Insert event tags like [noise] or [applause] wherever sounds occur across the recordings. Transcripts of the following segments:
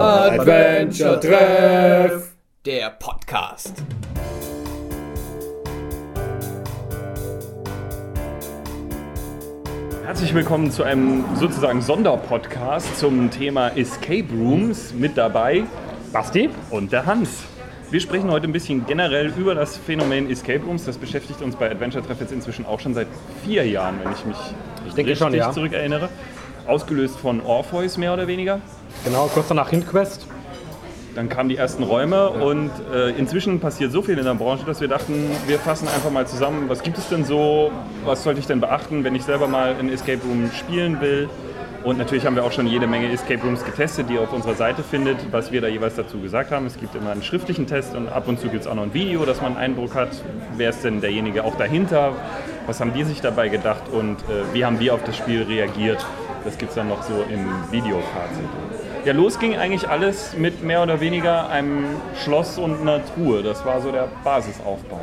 Adventure Treff, der Podcast. Herzlich willkommen zu einem sozusagen Sonderpodcast zum Thema Escape Rooms. Mit dabei Basti und der Hans. Wir sprechen heute ein bisschen generell über das Phänomen Escape Rooms. Das beschäftigt uns bei Adventure Treff jetzt inzwischen auch schon seit vier Jahren, wenn ich mich Ich richtig schon, ja. zurückerinnere. Ausgelöst von Orpheus mehr oder weniger. Genau, kurz danach Hintquest. Dann kamen die ersten Räume und äh, inzwischen passiert so viel in der Branche, dass wir dachten, wir fassen einfach mal zusammen, was gibt es denn so, was sollte ich denn beachten, wenn ich selber mal in Escape Room spielen will. Und natürlich haben wir auch schon jede Menge Escape Rooms getestet, die ihr auf unserer Seite findet, was wir da jeweils dazu gesagt haben. Es gibt immer einen schriftlichen Test und ab und zu gibt es auch noch ein Video, dass man einen Eindruck hat, wer ist denn derjenige auch dahinter, was haben die sich dabei gedacht und äh, wie haben wir auf das Spiel reagiert. Das gibt es dann noch so im Videofazit. Ja, los ging eigentlich alles mit mehr oder weniger einem Schloss und einer Truhe. Das war so der Basisaufbau.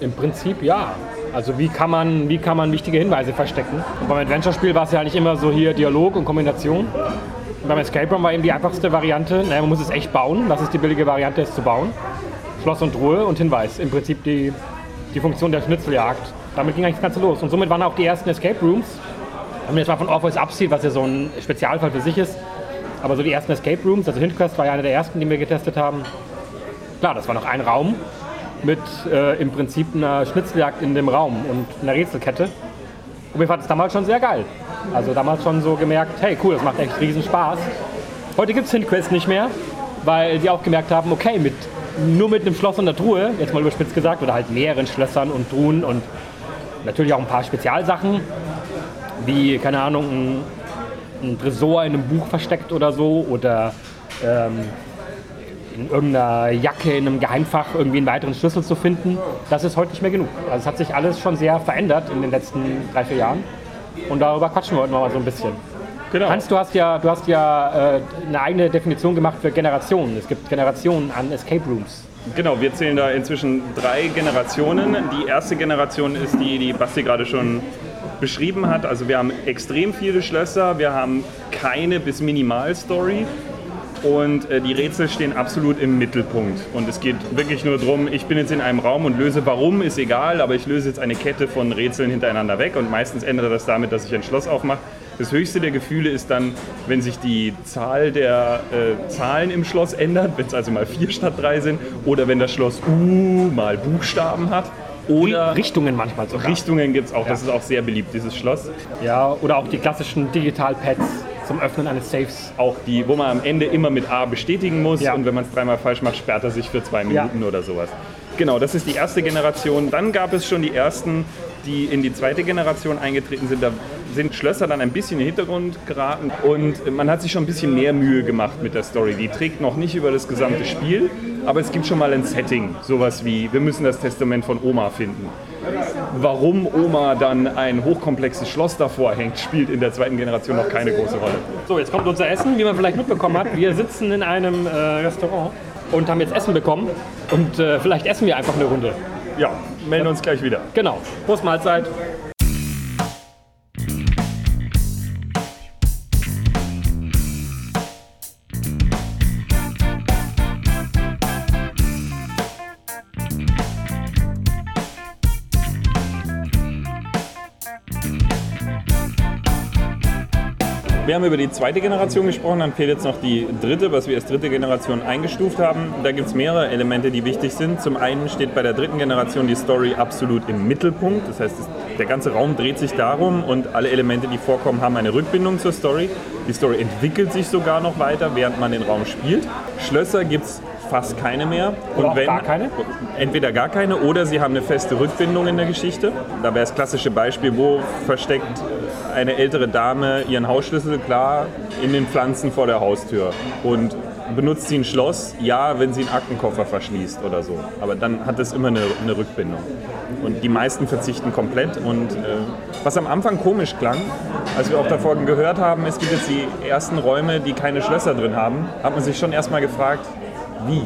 Im Prinzip ja. Also wie kann man, wie kann man wichtige Hinweise verstecken? Und beim Adventure-Spiel war es ja nicht immer so hier Dialog und Kombination. Und beim Escape Room war eben die einfachste Variante, naja, man muss es echt bauen. Das ist die billige Variante, es zu bauen. Schloss und Truhe und Hinweis. Im Prinzip die, die Funktion der Schnitzeljagd. Damit ging eigentlich das Ganze los. Und somit waren auch die ersten Escape Rooms. Wenn man jetzt mal von Orpheus abzieht, was ja so ein Spezialfall für sich ist, aber so die ersten Escape Rooms, also Hintquest war ja einer der ersten, die wir getestet haben. Klar, das war noch ein Raum mit äh, im Prinzip einer Schnitzeljagd in dem Raum und einer Rätselkette. Und wir fanden es damals schon sehr geil. Also damals schon so gemerkt, hey cool, das macht echt riesen Spaß. Heute gibt es Hintquest nicht mehr, weil die auch gemerkt haben, okay, mit, nur mit einem Schloss und einer Truhe, jetzt mal überspitzt gesagt, oder halt mehreren Schlössern und Truhen und natürlich auch ein paar Spezialsachen, wie, keine Ahnung, ein, ein Tresor in einem Buch versteckt oder so oder ähm, in irgendeiner Jacke, in einem Geheimfach irgendwie einen weiteren Schlüssel zu finden, das ist heute nicht mehr genug. Also es hat sich alles schon sehr verändert in den letzten drei, vier Jahren und darüber quatschen wir heute mal so ein bisschen. Genau. Hans, du hast ja, du hast ja äh, eine eigene Definition gemacht für Generationen. Es gibt Generationen an Escape Rooms. Genau, wir zählen da inzwischen drei Generationen. Die erste Generation ist die, die Basti gerade schon beschrieben hat. Also wir haben extrem viele Schlösser, wir haben keine bis Minimal-Story und äh, die Rätsel stehen absolut im Mittelpunkt. Und es geht wirklich nur darum, ich bin jetzt in einem Raum und löse warum, ist egal, aber ich löse jetzt eine Kette von Rätseln hintereinander weg und meistens endet das damit, dass ich ein Schloss aufmache. Das höchste der Gefühle ist dann, wenn sich die Zahl der äh, Zahlen im Schloss ändert, wenn es also mal vier statt drei sind, oder wenn das Schloss U mal Buchstaben hat. Oder Richtungen manchmal sogar. Richtungen gibt es auch, das ist auch sehr beliebt, dieses Schloss. Ja, oder auch die klassischen Digital-Pads zum Öffnen eines Safes. Auch die, wo man am Ende immer mit A bestätigen muss Ja. und wenn man es dreimal falsch macht, sperrt er sich für zwei Minuten oder sowas. Genau, das ist die erste Generation. Dann gab es schon die ersten, die in die zweite Generation eingetreten sind. Da sind Schlösser dann ein bisschen in den Hintergrund geraten und man hat sich schon ein bisschen mehr Mühe gemacht mit der Story. Die trägt noch nicht über das gesamte Spiel, aber es gibt schon mal ein Setting. Sowas wie, wir müssen das Testament von Oma finden. Warum Oma dann ein hochkomplexes Schloss davor hängt, spielt in der zweiten Generation noch keine große Rolle. So, jetzt kommt unser Essen, wie man vielleicht mitbekommen hat. Wir sitzen in einem äh, Restaurant und haben jetzt Essen bekommen. Und äh, vielleicht essen wir einfach eine Runde. Ja, melden uns gleich wieder. Genau. Prost Mahlzeit. Haben über die zweite Generation gesprochen, dann fehlt jetzt noch die dritte, was wir als dritte Generation eingestuft haben. Da gibt es mehrere Elemente, die wichtig sind. Zum einen steht bei der dritten Generation die Story absolut im Mittelpunkt. Das heißt, der ganze Raum dreht sich darum und alle Elemente, die vorkommen, haben eine Rückbindung zur Story. Die Story entwickelt sich sogar noch weiter, während man den Raum spielt. Schlösser gibt es fast keine mehr. Oder auch gar keine? Entweder gar keine oder sie haben eine feste Rückbindung in der Geschichte. Da wäre das klassische Beispiel, wo versteckt eine ältere Dame ihren Hausschlüssel klar in den Pflanzen vor der Haustür und benutzt sie ein Schloss, ja, wenn sie einen Aktenkoffer verschließt oder so. Aber dann hat es immer eine, eine Rückbindung. Und die meisten verzichten komplett. Und äh, was am Anfang komisch klang, als wir auch davon gehört haben, es gibt jetzt die ersten Räume, die keine Schlösser drin haben, hat man sich schon erstmal gefragt, wie?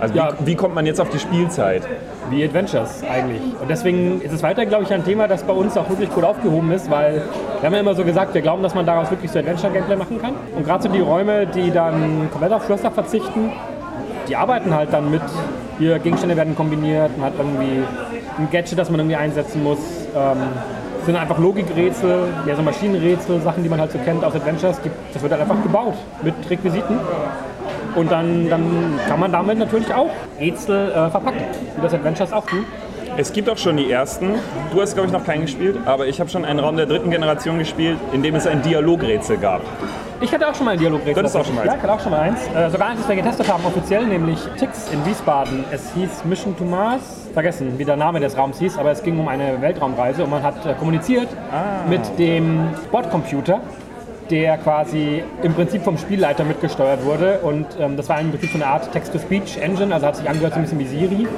Also Ja. wie, wie kommt man jetzt auf die Spielzeit? wie Adventures eigentlich. Und deswegen ist es weiterhin, glaube ich, ein Thema, das bei uns auch wirklich gut aufgehoben ist, weil wir haben ja immer so gesagt, wir glauben, dass man daraus wirklich so Adventure-Gameplay machen kann. Und gerade so die Räume, die dann komplett auf Schlösser verzichten, die arbeiten halt dann mit, hier Gegenstände werden kombiniert, man hat irgendwie ein Gadget, das man irgendwie einsetzen muss. Ähm, sind einfach Logikrätsel, ja so Maschinenrätsel, Sachen, die man halt so kennt aus Adventures. Die, das wird halt einfach gebaut mit Requisiten. Und dann, dann kann man damit natürlich auch Rätsel äh, verpacken, wie das Adventures auch tut. Es gibt auch schon die ersten. Du hast, glaube ich, noch keinen gespielt, aber ich habe schon einen Raum der dritten Generation gespielt, in dem es ein Dialogrätsel gab. Ich hatte auch schon mal ein Dialogrätsel. Du hattest auch schon mal eins. Ja, ich hatte auch schon mal eins. Äh, sogar eins, das wir getestet haben, offiziell, nämlich Tix in Wiesbaden. Es hieß Mission to Mars. Vergessen, wie der Name des Raums hieß, aber es ging um eine Weltraumreise und man hat äh, kommuniziert Ah. mit dem Bordcomputer, der quasi im Prinzip vom Spielleiter mitgesteuert wurde. Und ähm, das war im Prinzip so eine Art Text-to-Speech-Engine, also hat sich angehört so ein bisschen wie Siri.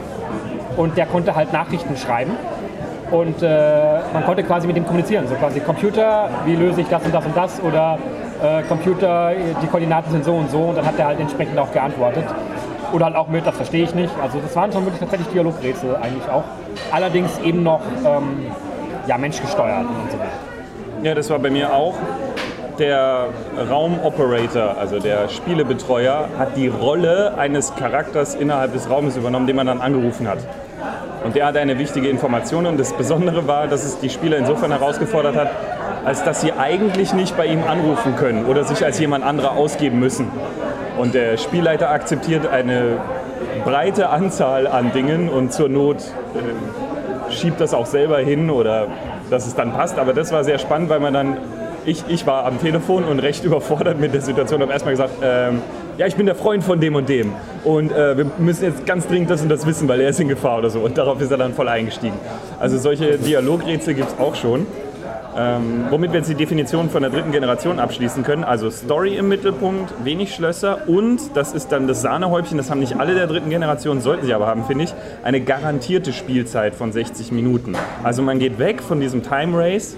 Und der konnte halt Nachrichten schreiben. Und äh, man konnte quasi mit dem kommunizieren. So quasi Computer, wie löse ich das und das und das? Oder äh, Computer, die Koordinaten sind so und so. Und dann hat er halt entsprechend auch geantwortet. Oder halt auch mit, das verstehe ich nicht. Also das waren schon wirklich tatsächlich Dialogrätsel eigentlich auch. Allerdings eben noch ähm, ja, menschgesteuert und so weiter. Ja, das war bei mir auch. Der Raumoperator, also der Spielebetreuer, hat die Rolle eines Charakters innerhalb des Raumes übernommen, den man dann angerufen hat. Und der hatte eine wichtige Information und das Besondere war, dass es die Spieler insofern herausgefordert hat, als dass sie eigentlich nicht bei ihm anrufen können oder sich als jemand anderer ausgeben müssen. Und der Spielleiter akzeptiert eine breite Anzahl an Dingen und zur Not äh, schiebt das auch selber hin oder dass es dann passt. Aber das war sehr spannend, weil man dann, ich, ich war am Telefon und recht [laughs] überfordert mit der Situation, habe erstmal gesagt, ähm, ja, ich bin der Freund von dem und dem und äh, wir müssen jetzt ganz dringend das und das wissen, weil er ist in Gefahr oder so. Und darauf ist er dann voll eingestiegen. Also solche Dialogrätsel gibt es auch schon. Ähm, womit wir jetzt die Definition von der dritten Generation abschließen können. Also Story im Mittelpunkt, wenig Schlösser und, das ist dann das Sahnehäubchen, das haben nicht alle der dritten Generation, sollten sie aber haben, finde ich, eine garantierte Spielzeit von 60 Minuten. Also man geht weg von diesem Time Race,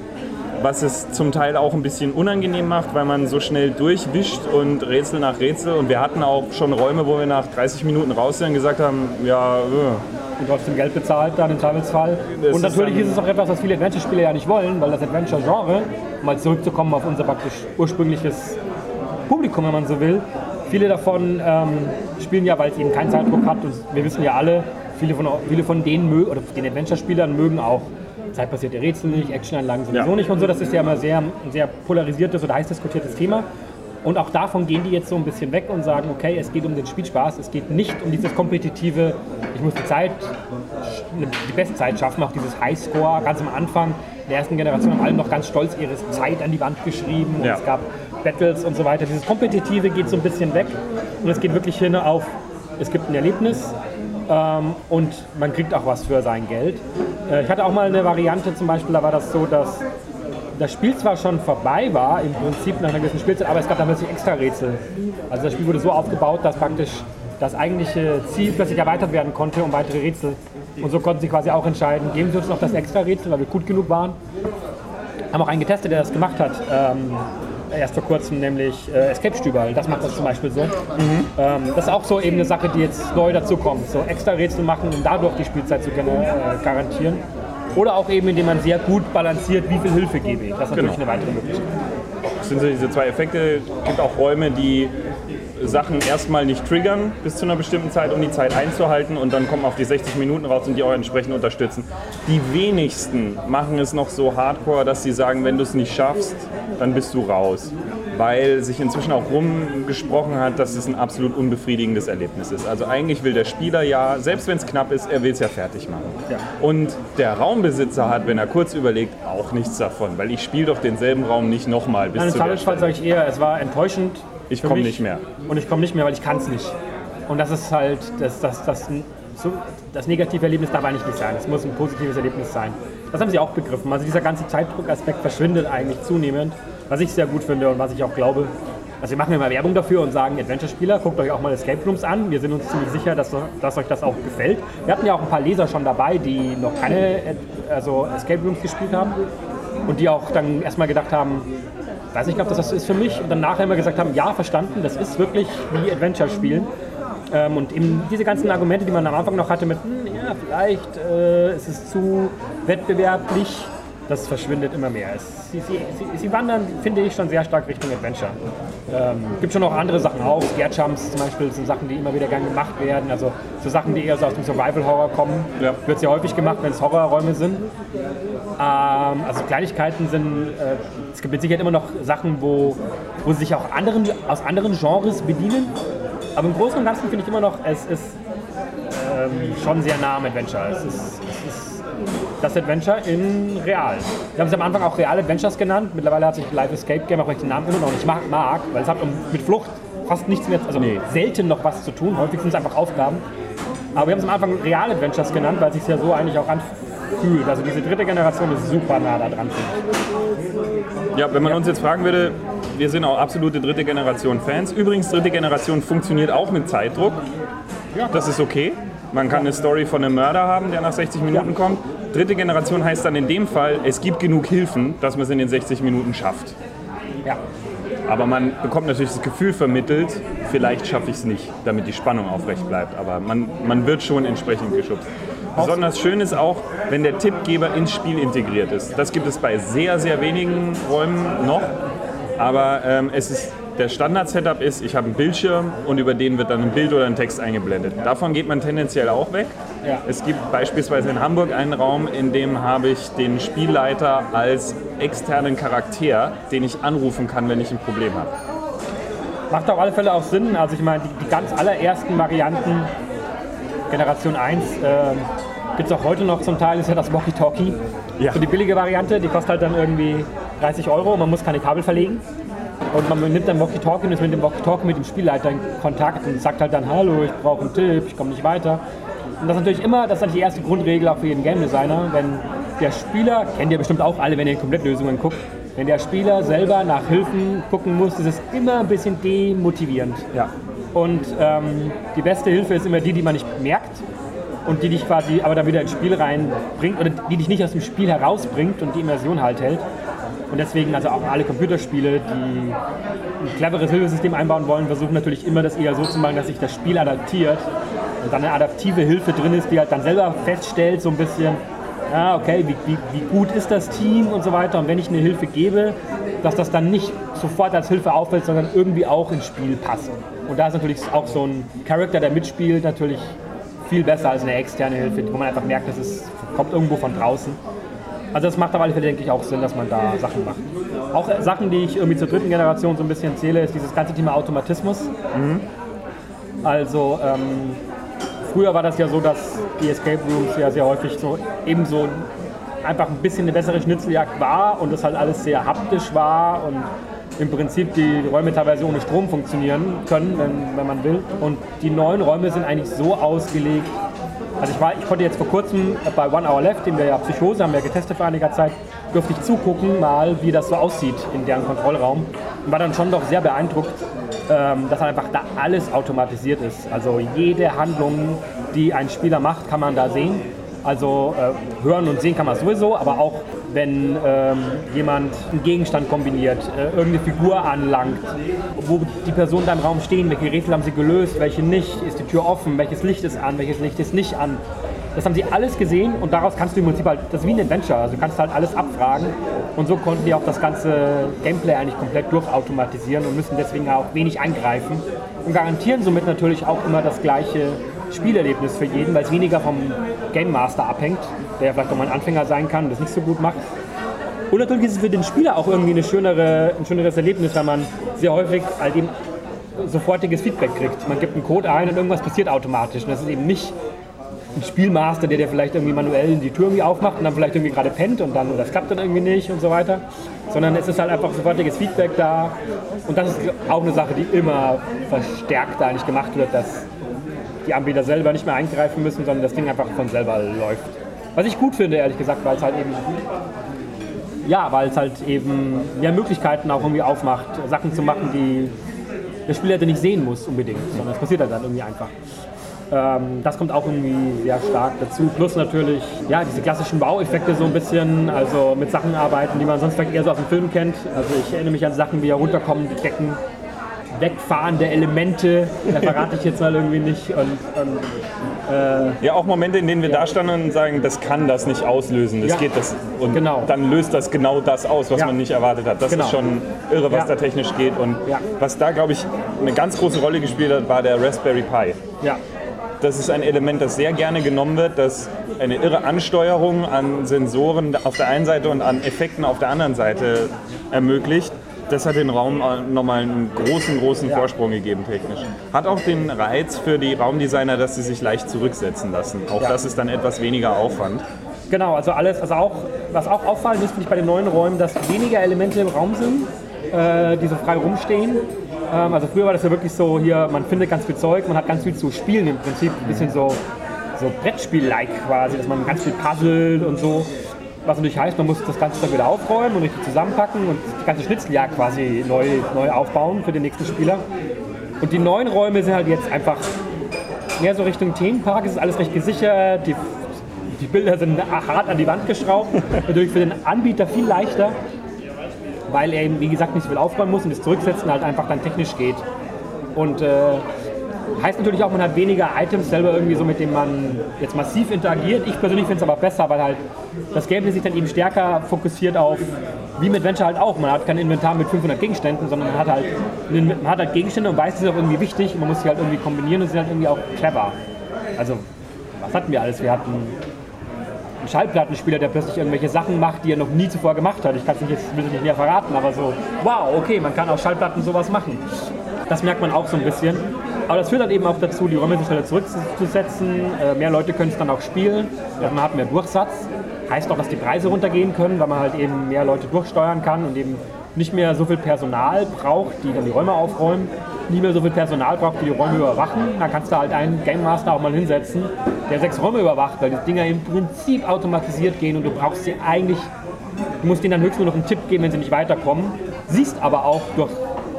was es zum Teil auch ein bisschen unangenehm macht, weil man so schnell durchwischt und Rätsel nach Rätsel. Und wir hatten auch schon Räume, wo wir nach 30 Minuten raus sind und gesagt haben, ja, äh, Und trotzdem Geld bezahlt dann im Zweifelsfall. Das und ist natürlich dann- ist es auch etwas, was viele Adventure-Spieler ja nicht wollen, weil das Adventure-Genre, um mal zurückzukommen auf unser praktisch ursprüngliches Publikum, wenn man so will, viele davon ähm, spielen ja, weil es eben keinen Zeitdruck hat. Und wir wissen ja alle, viele von, viele von denen mögen, oder den Adventure-Spielern mögen auch zeitbasierte Rätsel nicht, Actionanlagen sowieso Ja. nicht und so. Das ist ja immer sehr, ein sehr polarisiertes oder heiß diskutiertes Thema. Und auch davon gehen die jetzt so ein bisschen weg und sagen, okay, es geht um den Spielspaß, es geht nicht um dieses kompetitive, ich muss die Zeit, die Bestzeit schaffen, auch dieses Highscore ganz am Anfang der ersten Generation haben alle noch ganz stolz ihre Zeit an die Wand geschrieben und Ja. es gab Battles und so weiter. Dieses Kompetitive geht so ein bisschen weg und es geht wirklich hin auf, es gibt ein Erlebnis ähm, und man kriegt auch was für sein Geld. Äh, ich hatte auch mal eine Variante zum Beispiel, da war das so, dass das Spiel zwar schon vorbei war, im Prinzip nach einer gewissen Spielzeit, aber es gab dann plötzlich extra Rätsel. Also das Spiel wurde so aufgebaut, dass praktisch das eigentliche Ziel plötzlich erweitert werden konnte um weitere Rätsel. Und so konnten sie quasi auch entscheiden, geben sie uns noch das extra Rätsel, weil wir gut genug waren. Haben auch einen getestet, der das gemacht hat. Ähm, erst vor kurzem, nämlich äh, Escape Stüberl. Das macht das zum Beispiel so. Ähm, das ist auch so eben eine Sache, die jetzt neu dazu kommt. So extra Rätsel machen, um dadurch die Spielzeit zu äh, garantieren. Oder auch eben, indem man sehr gut balanciert, wie viel Hilfe gebe ich. Das ist natürlich Genau. eine weitere Möglichkeit. Das sind so diese zwei Effekte. Es gibt auch Räume, die Sachen erstmal nicht triggern bis zu einer bestimmten Zeit, um die Zeit einzuhalten und dann kommen auf die 60 Minuten raus und die auch entsprechend unterstützen. Die wenigsten machen es noch so hardcore, dass sie sagen, wenn du es nicht schaffst, dann bist du raus. Weil sich inzwischen auch rumgesprochen hat, dass es ein absolut unbefriedigendes Erlebnis ist. Also eigentlich will der Spieler ja, selbst wenn es knapp ist, er will es ja fertig machen. Ja. Und der Raumbesitzer hat, wenn er kurz überlegt, auch nichts davon, weil ich spiele doch denselben Raum nicht nochmal bis Nein, zu der Stelle. sage ich eher, es war enttäuschend. Ich für komm mich. nicht mehr. Und ich komme nicht mehr, weil ich kann es nicht. Und das ist halt, das, das, das, so, das negative Erlebnis darf eigentlich nicht sein. Es muss ein positives Erlebnis sein. Das haben sie auch begriffen. Also dieser ganze Zeitdruckaspekt verschwindet eigentlich zunehmend, was ich sehr gut finde und was ich auch glaube. Also wir machen immer Werbung dafür und sagen, Adventure-Spieler, guckt euch auch mal Escape Rooms an. Wir sind uns ziemlich sicher, dass, dass euch das auch gefällt. Wir hatten ja auch ein paar Leser schon dabei, die noch keine also Escape Rooms gespielt haben und die auch dann erstmal gedacht haben, weiß nicht, ob das das ist für mich. Und dann nachher immer gesagt haben, ja, verstanden, das ist wirklich wie Adventure spielen. Ähm, und eben diese ganzen Argumente, die man am Anfang noch hatte mit, hm, ja, vielleicht äh, ist es zu wettbewerblich, das verschwindet immer mehr. Es, sie, sie, sie, wandern, finde ich, schon sehr stark Richtung Adventure. Ähm, gibt schon noch andere Sachen auch. Scare Jumps zum Beispiel sind Sachen, die immer wieder gern gemacht werden. Also so Sachen, die eher so aus dem Survival-Horror kommen. Ja. Wird sehr häufig gemacht, wenn es Horrorräume sind. Ähm, also Kleinigkeiten sind, äh, es gibt mit Sicherheit immer noch Sachen, wo, wo sie sich auch anderen, aus anderen Genres bedienen. Aber im Großen und Ganzen finde ich immer noch, es ist ähm, schon sehr nah am Adventure. Es ist das Adventure in real. Wir haben es am Anfang auch Real Adventures genannt. Mittlerweile hat sich Live Escape Game, auch ich den Namen immer noch nicht mag, mag weil es hat mit Flucht fast nichts mehr, also nee. selten noch was zu tun. Häufig sind es einfach Aufgaben. Aber wir haben es am Anfang Real Adventures genannt, weil es sich ja so eigentlich auch anfühlt. Also diese dritte Generation ist super nah da dran. Ja, wenn man ja. uns jetzt fragen würde, wir sind auch absolute dritte Generation Fans. Übrigens, dritte Generation funktioniert auch mit Zeitdruck. Ja. Das ist okay. Man kann eine Story von einem Mörder haben, der nach 60 Minuten kommt. Dritte Generation heißt dann in dem Fall, es gibt genug Hilfen, dass man es in den 60 Minuten schafft. Ja. Aber man bekommt natürlich das Gefühl vermittelt, vielleicht schaffe ich es nicht, damit die Spannung aufrecht bleibt. Aber man, man wird schon entsprechend geschubst. Besonders schön ist auch, wenn der Tippgeber ins Spiel integriert ist. Das gibt es bei sehr, sehr wenigen Räumen noch. Aber ähm, es ist der Standard-Setup ist, ich habe einen Bildschirm und über den wird dann ein Bild oder ein Text eingeblendet. Davon geht man tendenziell auch weg. Ja. Es gibt beispielsweise in Hamburg einen Raum, in dem habe ich den Spielleiter als externen Charakter, den ich anrufen kann, wenn ich ein Problem habe. Macht auf alle Fälle auch Sinn. Also ich meine, die, die ganz allerersten Varianten, Generation 1, äh, gibt es auch heute noch zum Teil, ist ja das Walkie-Talkie. Ja. So die billige Variante, die kostet halt dann irgendwie 30 Euro und man muss keine Kabel verlegen. Und man nimmt dann Walkie-Talkie und ist mit dem Walkie-Talkie mit dem Spielleiter in Kontakt und sagt halt dann, hallo, ich brauche einen Tipp, ich komme nicht weiter. Und das ist natürlich immer, das ist natürlich die erste Grundregel auch für jeden Game Designer, wenn der Spieler, kennt ihr bestimmt auch alle, wenn ihr in Komplettlösungen guckt, wenn der Spieler selber nach Hilfen gucken muss, ist es immer ein bisschen demotivierend. Ja. Und ähm, die beste Hilfe ist immer die, die man nicht merkt und die dich quasi aber dann wieder ins Spiel reinbringt oder die dich nicht aus dem Spiel herausbringt und die Immersion halt hält. Und deswegen, also auch alle Computerspiele, die ein cleveres Hilfesystem einbauen wollen, versuchen natürlich immer das eher so zu machen, dass sich das Spiel adaptiert und dann eine adaptive Hilfe drin ist, die halt dann selber feststellt, so ein bisschen, ja, okay, wie, wie, wie gut ist das Team und so weiter. Und wenn ich eine Hilfe gebe, dass das dann nicht sofort als Hilfe auffällt, sondern irgendwie auch ins Spiel passt. Und da ist natürlich auch so ein Charakter, der mitspielt, natürlich viel besser als eine externe Hilfe, wo man einfach merkt, dass es kommt irgendwo von draußen. Also das macht auf alle Fälle, denke ich, auch Sinn, dass man da Sachen macht. Auch Sachen, die ich irgendwie zur dritten Generation so ein bisschen zähle, ist dieses ganze Thema Automatismus. Mhm. Also ähm, früher war das ja so, dass die Escape Rooms ja sehr häufig so eben so einfach ein bisschen eine bessere Schnitzeljagd war und das halt alles sehr haptisch war und im Prinzip die Räume teilweise ohne Strom funktionieren können, wenn, wenn man will. Und die neuen Räume sind eigentlich so ausgelegt, also ich, war, ich konnte jetzt vor kurzem bei One Hour Left, den wir ja Psychose haben wir getestet vor einiger Zeit, durfte ich zugucken mal, wie das so aussieht in deren Kontrollraum und war dann schon doch sehr beeindruckt, ähm, dass einfach da alles automatisiert ist. Also jede Handlung, die ein Spieler macht, kann man da sehen. Also äh, hören und sehen kann man sowieso, aber auch wenn ähm, jemand einen Gegenstand kombiniert, äh, irgendeine Figur anlangt, wo die Personen da im Raum stehen, welche Rätsel haben sie gelöst, welche nicht, ist die Tür offen, welches Licht ist an, welches Licht ist nicht an. Das haben sie alles gesehen und daraus kannst du im Prinzip halt, das ist wie ein Adventure, also du kannst halt alles abfragen und so konnten die auch das ganze Gameplay eigentlich komplett durchautomatisieren und müssen deswegen auch wenig eingreifen und garantieren somit natürlich auch immer das gleiche Spielerlebnis für jeden, weil es weniger vom Game Master abhängt, der vielleicht auch mal ein Anfänger sein kann und das nicht so gut macht. Und natürlich ist es für den Spieler auch irgendwie eine schönere, ein schöneres Erlebnis, weil man sehr häufig halt eben sofortiges Feedback kriegt. Man gibt einen Code ein und irgendwas passiert automatisch. Und das ist eben nicht ein Spielmaster, der dir vielleicht irgendwie manuell die Tür irgendwie aufmacht und dann vielleicht irgendwie gerade pennt und dann, das klappt dann irgendwie nicht und so weiter. Sondern es ist halt einfach sofortiges Feedback da. Und das ist auch eine Sache, die immer verstärkt eigentlich gemacht wird, dass die Anbieter selber nicht mehr eingreifen müssen, sondern das Ding einfach von selber läuft. Was ich gut finde, ehrlich gesagt, weil es halt eben ja, weil es halt eben mehr Möglichkeiten auch irgendwie aufmacht, Sachen zu machen, die der Spieler nicht sehen muss unbedingt, sondern es passiert halt dann irgendwie einfach. Ähm, das kommt auch irgendwie sehr stark dazu. Plus natürlich, ja, diese klassischen Baueffekte so ein bisschen, also mit Sachen arbeiten, die man sonst vielleicht eher so aus dem Film kennt. Also ich erinnere mich an Sachen wie herunterkommen, die Decken wegfahrende Elemente. Da verrate ich jetzt mal irgendwie nicht. Und, und Ja, auch Momente, in denen wir da standen und sagen, das kann das nicht auslösen. Das Ja. geht das. Und Genau. dann löst das genau das aus, was Ja. man nicht erwartet hat. Das Genau. ist schon irre, was Ja. da technisch geht. Und Ja. was da, glaube ich, eine ganz große Rolle gespielt hat, war der Raspberry Pi. ja, Das ist ein Element, das sehr gerne genommen wird, das eine irre Ansteuerung an Sensoren auf der einen Seite und an Effekten auf der anderen Seite ermöglicht. Das hat den Raum nochmal einen großen, großen. Vorsprung gegeben technisch. Hat auch den Reiz für die Raumdesigner, dass sie sich leicht zurücksetzen lassen. Auch das ist dann etwas weniger Aufwand. Genau, also alles, also auch, was auch auffallend ist, finde ich bei den neuen Räumen, dass weniger Elemente im Raum sind, äh, die so frei rumstehen. Ähm, also früher war das ja wirklich so, hier, man findet ganz viel Zeug, man hat ganz viel zu spielen im Prinzip, ein bisschen so, so Brettspiel-like quasi, dass man ganz viel puzzelt und so. Was natürlich heißt, man muss das Ganze dann wieder aufräumen und richtig zusammenpacken und die ganze Schnitzeljagd quasi neu, neu aufbauen für den nächsten Spieler. Und die neuen Räume sind halt jetzt einfach mehr so Richtung Themenpark, es ist alles recht gesichert, die, die Bilder sind hart an die Wand geschraubt. [laughs] Natürlich für den Anbieter viel leichter, weil er eben, wie gesagt, nicht so viel aufräumen muss und das Zurücksetzen halt einfach dann technisch geht. Und äh, heißt natürlich auch, man hat weniger Items selber irgendwie so, mit denen man jetzt massiv interagiert. Ich persönlich finde es aber besser, weil halt das Gameplay sich dann eben stärker fokussiert auf, wie mit Venture halt auch. Man hat kein Inventar mit 500 Gegenständen, sondern man hat halt, man hat halt Gegenstände und weiß, die sind auch irgendwie wichtig. Man muss sie halt irgendwie kombinieren und sind halt irgendwie auch clever. Also, was hatten wir alles? Wir hatten einen Schallplattenspieler, der plötzlich irgendwelche Sachen macht, die er noch nie zuvor gemacht hat. Ich kann es nicht jetzt will nicht näher verraten, aber so, wow, okay, man kann auf Schallplatten sowas machen. Das merkt man auch so ein bisschen. Aber das führt halt eben auch dazu, die Räume sich schneller zurückzusetzen. Äh, mehr Leute können es dann auch spielen. Also man hat mehr Durchsatz. Heißt auch, dass die Preise runtergehen können, weil man halt eben mehr Leute durchsteuern kann und eben nicht mehr so viel Personal braucht, die dann die Räume aufräumen. Nicht mehr so viel Personal braucht, die die Räume überwachen. Da kannst du halt einen Game Master auch mal hinsetzen, der sechs Räume überwacht, weil die Dinger im Prinzip automatisiert gehen und du brauchst sie eigentlich Du musst denen dann höchstens nur noch einen Tipp geben, wenn sie nicht weiterkommen. Siehst aber auch durch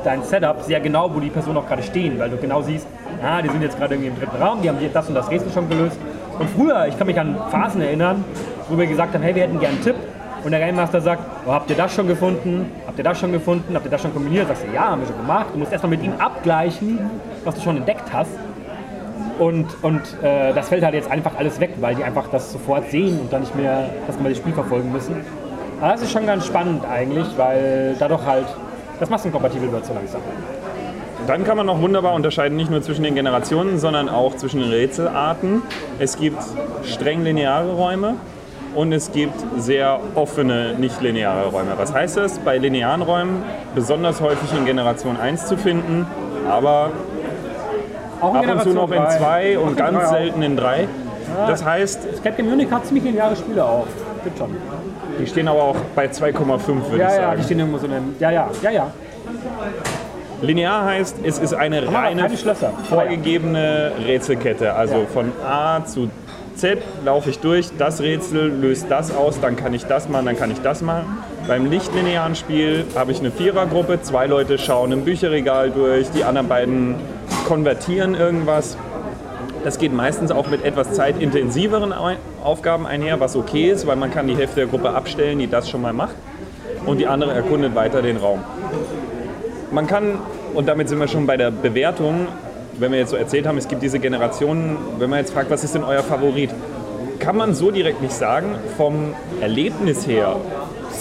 dein Setup sehr genau, wo die Personen auch gerade stehen, weil du genau siehst, ah, die sind jetzt gerade irgendwie im dritten Raum, die haben das und das Rätsel schon gelöst. Und früher, ich kann mich an Phasen erinnern, wo wir gesagt haben, hey, wir hätten gerne einen Tipp. Und der Game Master sagt, oh, habt ihr das schon gefunden? Habt ihr das schon gefunden? Habt ihr das schon kombiniert? Sagst du, ja, haben wir schon gemacht. Du musst erstmal mit ihm abgleichen, was du schon entdeckt hast. Und, und äh, das fällt halt jetzt einfach alles weg, weil die einfach das sofort sehen und dann nicht mehr das Spiel verfolgen müssen. Aber das ist schon ganz spannend eigentlich, weil dadurch halt das massenkompatibel wird so langsam. Dann kann man noch wunderbar unterscheiden, nicht nur zwischen den Generationen, sondern auch zwischen den Rätselarten. Es gibt streng lineare Räume und es gibt sehr offene, nicht lineare Räume. Was heißt das? Bei linearen Räumen besonders häufig in Generation 1 zu finden, aber Auch ab und zu noch in Generation 2 Auch und ganz selten in 3. Das heißt, Escape Game Munich hat ziemlich lineare Spiele auch. Gibt schon. Die stehen aber auch bei 2,5, würde ich Ja, ja, sagen. die stehen irgendwo so in einem. Ja, ja, ja, ja. Linear heißt, es ist eine wir reine vorgegebene Rätselkette. Also Ja. von A zu Z laufe ich durch, das Rätsel löst das aus, dann kann ich das machen, dann kann ich das machen. Beim lichtlinearen Spiel habe ich eine Vierergruppe, zwei Leute schauen im Bücherregal durch, die anderen beiden konvertieren irgendwas. Das geht meistens auch mit etwas zeitintensiveren Au- Aufgaben einher, was okay ist, weil man kann die Hälfte der Gruppe abstellen, die das schon mal macht und die andere erkundet weiter den Raum. Man kann, und damit sind wir schon bei der Bewertung, wenn wir jetzt so erzählt haben, es gibt diese Generationen, wenn man jetzt fragt, was ist denn euer Favorit, kann man so direkt nicht sagen. Vom Erlebnis her,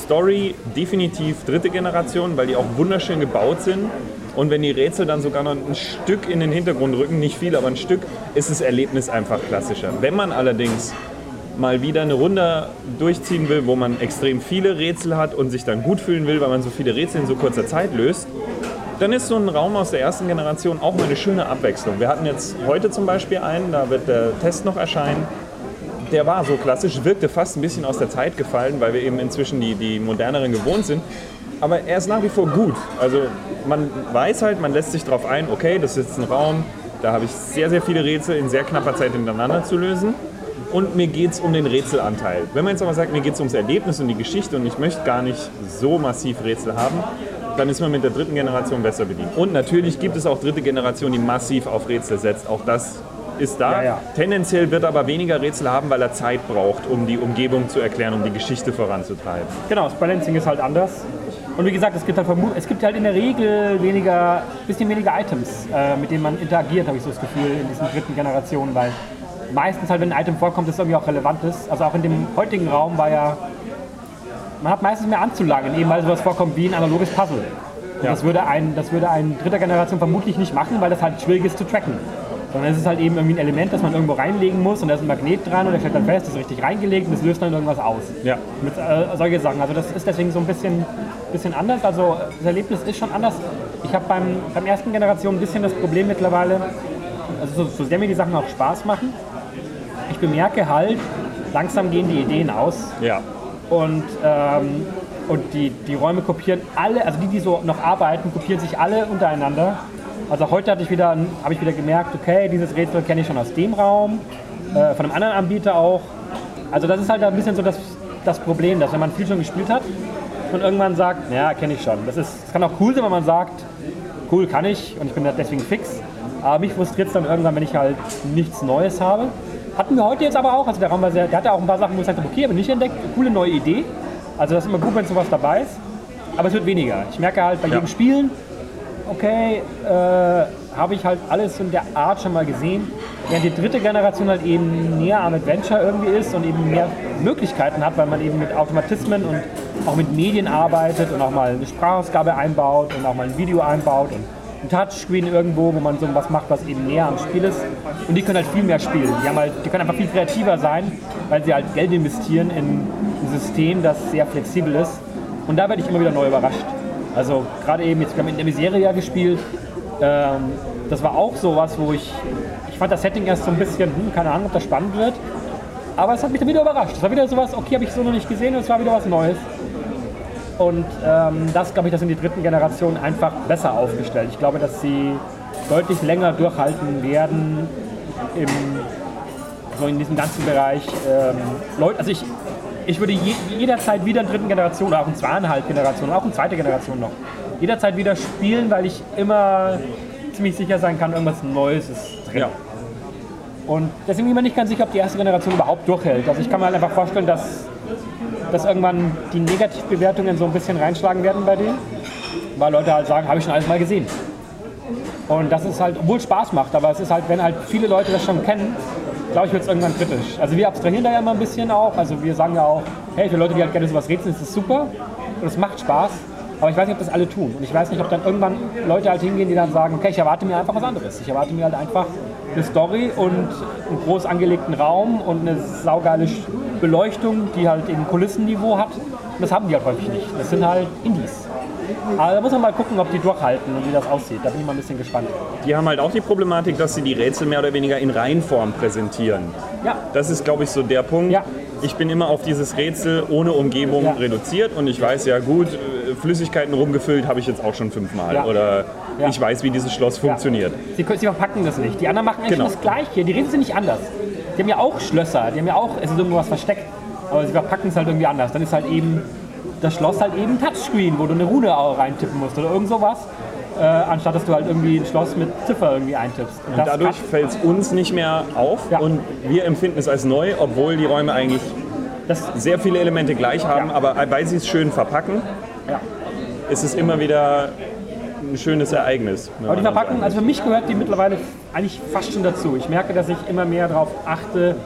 Story definitiv dritte Generation, weil die auch wunderschön gebaut sind. Und wenn die Rätsel dann sogar noch ein Stück in den Hintergrund rücken, nicht viel, aber ein Stück, ist das Erlebnis einfach klassischer. Wenn man allerdings mal wieder eine Runde durchziehen will, wo man extrem viele Rätsel hat und sich dann gut fühlen will, weil man so viele Rätsel in so kurzer Zeit löst, dann ist so ein Raum aus der ersten Generation auch mal eine schöne Abwechslung. Wir hatten jetzt heute zum Beispiel einen, da wird der Test noch erscheinen. Der war so klassisch, wirkte fast ein bisschen aus der Zeit gefallen, weil wir eben inzwischen die, die moderneren gewohnt sind. Aber er ist nach wie vor gut. Also man weiß halt, man lässt sich darauf ein, okay, das ist jetzt ein Raum, da habe ich sehr, sehr viele Rätsel in sehr knapper Zeit hintereinander zu lösen. Und mir geht es um den Rätselanteil. Wenn man jetzt aber sagt, mir geht es ums Erlebnis und die Geschichte und ich möchte gar nicht so massiv Rätsel haben, dann ist man mit der dritten Generation besser bedient. Und natürlich gibt es auch dritte Generation, die massiv auf Rätsel setzt. Auch das ist da. Ja, ja. Tendenziell wird er aber weniger Rätsel haben, weil er Zeit braucht, um die Umgebung zu erklären, um die Geschichte voranzutreiben. Genau, das Balancing ist halt anders. Und wie gesagt, es gibt halt, es gibt halt in der Regel weniger, bisschen weniger Items, äh, mit denen man interagiert, habe ich so das Gefühl, in diesen dritten Generationen, weil meistens halt, wenn ein Item vorkommt, das irgendwie auch relevant ist. Also auch in dem heutigen Raum war ja, man hat meistens mehr anzulangen, eben weil sowas vorkommt wie ein analoges Puzzle. Und das, würde ein, das würde ein dritter Generation vermutlich nicht machen, weil das halt schwierig ist zu tracken. Sondern es ist halt eben irgendwie ein Element, das man irgendwo reinlegen muss und da ist ein Magnet dran und der stellt dann fest, das ist richtig reingelegt und das löst dann irgendwas aus. Ja. Mit äh, solche Sachen. Also das ist deswegen so ein bisschen, bisschen anders. Also das Erlebnis ist schon anders. Ich habe beim, beim ersten Generation ein bisschen das Problem mittlerweile, also so, so sehr mir die Sachen auch Spaß machen, ich bemerke halt, langsam gehen die Ideen aus Ja. und, ähm, und die, die Räume kopieren alle, also die, die so noch arbeiten, kopieren sich alle untereinander. Also heute hatte ich wieder, habe ich wieder gemerkt, okay, dieses Rätsel kenne ich schon aus dem Raum, äh, von einem anderen Anbieter auch. Also das ist halt ein bisschen so das, das Problem, dass wenn man viel schon gespielt hat und irgendwann sagt, ja, kenne ich schon. Das, ist, das kann auch cool sein, wenn man sagt, cool kann ich und ich bin deswegen fix. Aber mich frustriert es dann irgendwann, wenn ich halt nichts Neues habe. Hatten wir heute jetzt aber auch, also der Raum war sehr, der hatte auch ein paar Sachen, wo ich sagte, okay, habe ich nicht entdeckt, coole neue Idee. Also das ist immer gut, wenn sowas dabei ist. Aber es wird weniger. Ich merke halt bei Ja. jedem Spielen, okay, äh, habe ich halt alles in der Art schon mal gesehen. Während die dritte Generation halt eben näher am Adventure irgendwie ist und eben mehr Möglichkeiten hat, weil man eben mit Automatismen und auch mit Medien arbeitet und auch mal eine Sprachausgabe einbaut und auch mal ein Video einbaut und ein Touchscreen irgendwo, wo man so was macht, was eben näher am Spiel ist. Und die können halt viel mehr spielen. Die, haben halt, die können einfach viel kreativer sein, weil sie halt Geld investieren in ein System, das sehr flexibel ist. Und da werde ich immer wieder neu überrascht. Also gerade eben, jetzt wir haben in der Miseria gespielt. Ähm, das war auch so was, wo ich, ich fand das Setting erst so ein bisschen, hm, keine Ahnung, ob das spannend wird. Aber es hat mich dann wieder überrascht. Es war wieder sowas, okay, habe ich so noch nicht gesehen und es war wieder was Neues. Und ähm, das, glaube ich, das sind die dritten Generationen einfach besser aufgestellt. Ich glaube, dass sie deutlich länger durchhalten werden im, so in diesem ganzen Bereich. Ähm, Leute, also ich, ich würde je, jederzeit wieder in dritten Generation, oder auch in zweieinhalb Generationen, auch in zweiter Generation noch, jederzeit wieder spielen, weil ich immer ziemlich sicher sein kann, irgendwas Neues ist drin. Ja. Und deswegen bin ich mir nicht ganz sicher, ob die erste Generation überhaupt durchhält. Also ich kann mir halt einfach vorstellen, dass, dass irgendwann die Negativbewertungen so ein bisschen reinschlagen werden bei denen, weil Leute halt sagen, habe ich schon alles mal gesehen. Und das ist halt, obwohl es Spaß macht, aber es ist halt, wenn halt viele Leute das schon kennen, glaube ich, wird es irgendwann kritisch. Also wir abstrahieren da ja immer ein bisschen auch. Also wir sagen ja auch, hey, für Leute, die halt gerne sowas rätseln, ist das super und es macht Spaß. Aber ich weiß nicht, ob das alle tun. Und ich weiß nicht, ob dann irgendwann Leute halt hingehen, die dann sagen, okay, ich erwarte mir einfach was anderes. Ich erwarte mir halt einfach eine Story und einen groß angelegten Raum und eine saugeile Beleuchtung, die halt eben Kulissenniveau hat. Und das haben die halt häufig nicht. Das sind halt Indies. Aber da muss man mal gucken, ob die durchhalten und wie das aussieht. Da bin ich mal ein bisschen gespannt. Die haben halt auch die Problematik, dass sie die Rätsel mehr oder weniger in Reihenform präsentieren. Ja, Das ist, glaube ich, so der Punkt. Ja. Ich bin immer auf dieses Rätsel ohne Umgebung Ja. reduziert und ich weiß ja gut, äh, Flüssigkeiten rumgefüllt habe ich jetzt auch schon fünfmal. Ja. Oder Ja. ich weiß, wie dieses Schloss funktioniert. Sie, sie verpacken das nicht. Die anderen machen eigentlich Genau. das Gleiche. Die reden sind nicht anders. Die haben ja auch Schlösser, die haben ja auch, es ist irgendwo was versteckt, aber sie verpacken es halt irgendwie anders. Dann ist halt eben das Schloss halt eben Touchscreen, wo du eine Rune auch reintippen musst oder irgend sowas, äh, anstatt dass du halt irgendwie ein Schloss mit Ziffer irgendwie eintippst. Und das Dadurch fällt es uns nicht mehr auf Ja. und wir empfinden es als neu, obwohl die Räume eigentlich das, sehr viele Elemente gleich haben, Ja. aber weil sie es schön verpacken, ja. ist es immer wieder ein schönes Ereignis. Aber die Verpackung, also für mich gehört die mittlerweile eigentlich fast schon dazu. Ich merke, dass ich immer mehr darauf achte,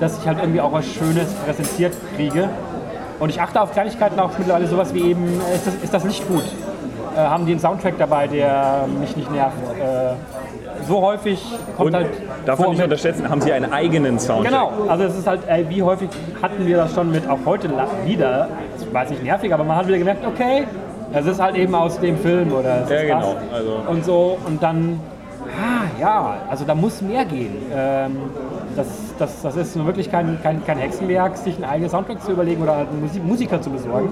dass ich halt irgendwie auch was Schönes präsentiert kriege. Und ich achte auf Kleinigkeiten auch mittlerweile sowas wie eben, äh, ist das, ist das Licht gut? Äh, haben die einen Soundtrack dabei, der mich nicht nervt? Äh, so häufig kommt Und halt darf man nicht unterschätzen, haben sie einen eigenen Soundtrack. Genau, also es ist halt, ey, wie häufig hatten wir das schon mit, auch heute wieder, ich weiß nicht nervig, aber man hat wieder gemerkt, okay, es ist halt eben aus dem Film oder Ja, genau, das. also- Und so, und dann, ah, ja, also da muss mehr gehen. Ähm, das, das, das ist wirklich kein, kein, kein Hexenwerk, sich einen eigenen Soundtrack zu überlegen oder einen Musik Musiker zu besorgen,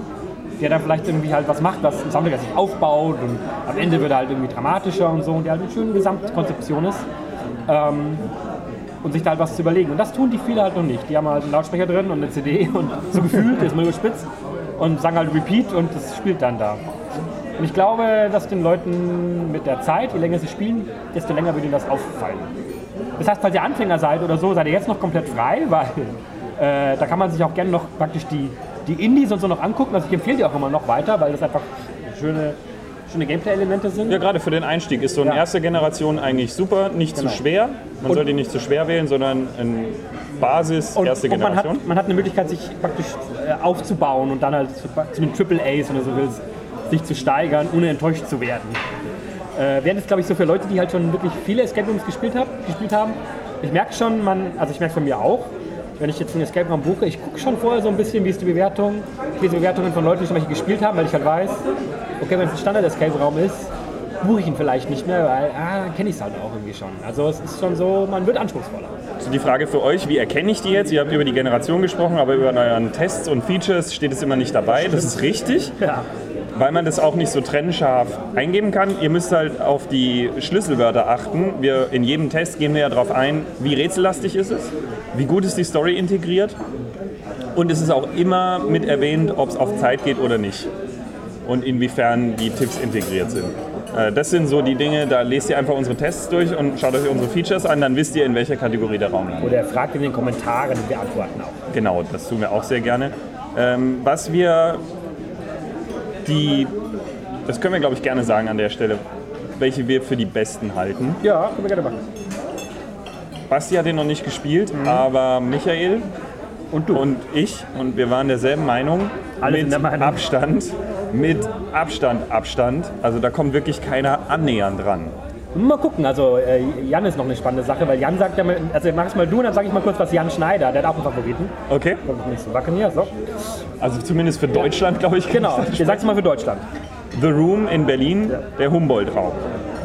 der dann vielleicht irgendwie halt was macht, was ein Soundtrack sich aufbaut und am Ende wird er halt irgendwie dramatischer und so und der halt eine schöne Gesamtkonzeption ist ähm, und sich da halt was zu überlegen. Und das tun die viele halt noch nicht. Die haben halt einen Lautsprecher drin und eine CD [laughs] und so gefühlt, ist mal überspitzt und sagen halt Repeat und das spielt dann da. Und ich glaube, dass den Leuten mit der Zeit, je länger sie spielen, desto länger wird ihnen das auffallen. Das heißt, falls ihr Anfänger seid oder so, seid ihr jetzt noch komplett frei, [laughs] weil äh, da kann man sich auch gerne noch praktisch die, die Indies und so noch angucken. Also ich empfehle die auch immer noch weiter, weil das einfach schöne, schöne Gameplay-Elemente sind. Ja, gerade für den Einstieg ist so eine Ja. erste Generation eigentlich super, nicht Genau. zu schwer. Man Und- sollte nicht zu schwer wählen, sondern ein Basis, Und, erste und man, Generation. hat, man hat eine Möglichkeit, sich praktisch äh, aufzubauen und dann halt zu, zu den Triple A's, wenn du so willst, sich zu steigern, ohne enttäuscht zu werden. Äh, während es, glaube ich, so für Leute, die halt schon wirklich viele Escape Rooms gespielt, hab, gespielt haben, ich merke schon, man, also ich merke von mir auch, wenn ich jetzt einen Escape Room buche, ich gucke schon vorher so ein bisschen, wie ist die Bewertung. Ich lese Bewertungen von Leuten, die schon welche gespielt haben, weil ich halt weiß, okay, wenn es ein Standard-Escape-Raum ist, buche ich ihn vielleicht nicht mehr, weil, ah, kenne ich es halt auch irgendwie schon. Also es ist schon so, man wird anspruchsvoller. So die Frage für euch, wie erkenne ich die jetzt? Ihr habt über die Generation gesprochen, aber über euren Tests und Features steht es immer nicht dabei. Das ist richtig, Ja. Weil man das auch nicht so trennscharf eingeben kann. Ihr müsst halt auf die Schlüsselwörter achten. Wir, in jedem Test gehen wir ja darauf ein, wie rätsellastig ist es, wie gut ist die Story integriert und es ist auch immer mit erwähnt, ob es auf Zeit geht oder nicht und inwiefern die Tipps integriert sind. Äh, Das sind so die Dinge, da lest ihr einfach unsere Tests durch und schaut euch unsere Features an, dann wisst ihr, in welcher Kategorie der Raum landet. Oder er fragt in den Kommentaren und wir antworten auch. Genau, das tun wir auch sehr gerne. Ähm, was wir die, das können wir glaube ich gerne sagen an der Stelle, welche wir für die besten halten. Ja, können wir gerne machen. Basti hat den noch nicht gespielt, aber Michael Und du? und ich und wir waren derselben Meinung. Alle mit Meinung. Abstand, mit Abstand, Abstand. Also da kommt wirklich keiner annähernd dran. Mal gucken, also äh, Jan ist noch eine spannende Sache, weil Jan sagt ja, mal- also mach es mal du und dann sage ich mal kurz was Jan Schneider, der hat auch einen Favoriten. Okay? Komm ich nicht so wackeln hier, so. Also zumindest für Deutschland, glaube ich. Genau, [laughs] ich sagt mal für Deutschland. The Room in Berlin, der Humboldt-Raum.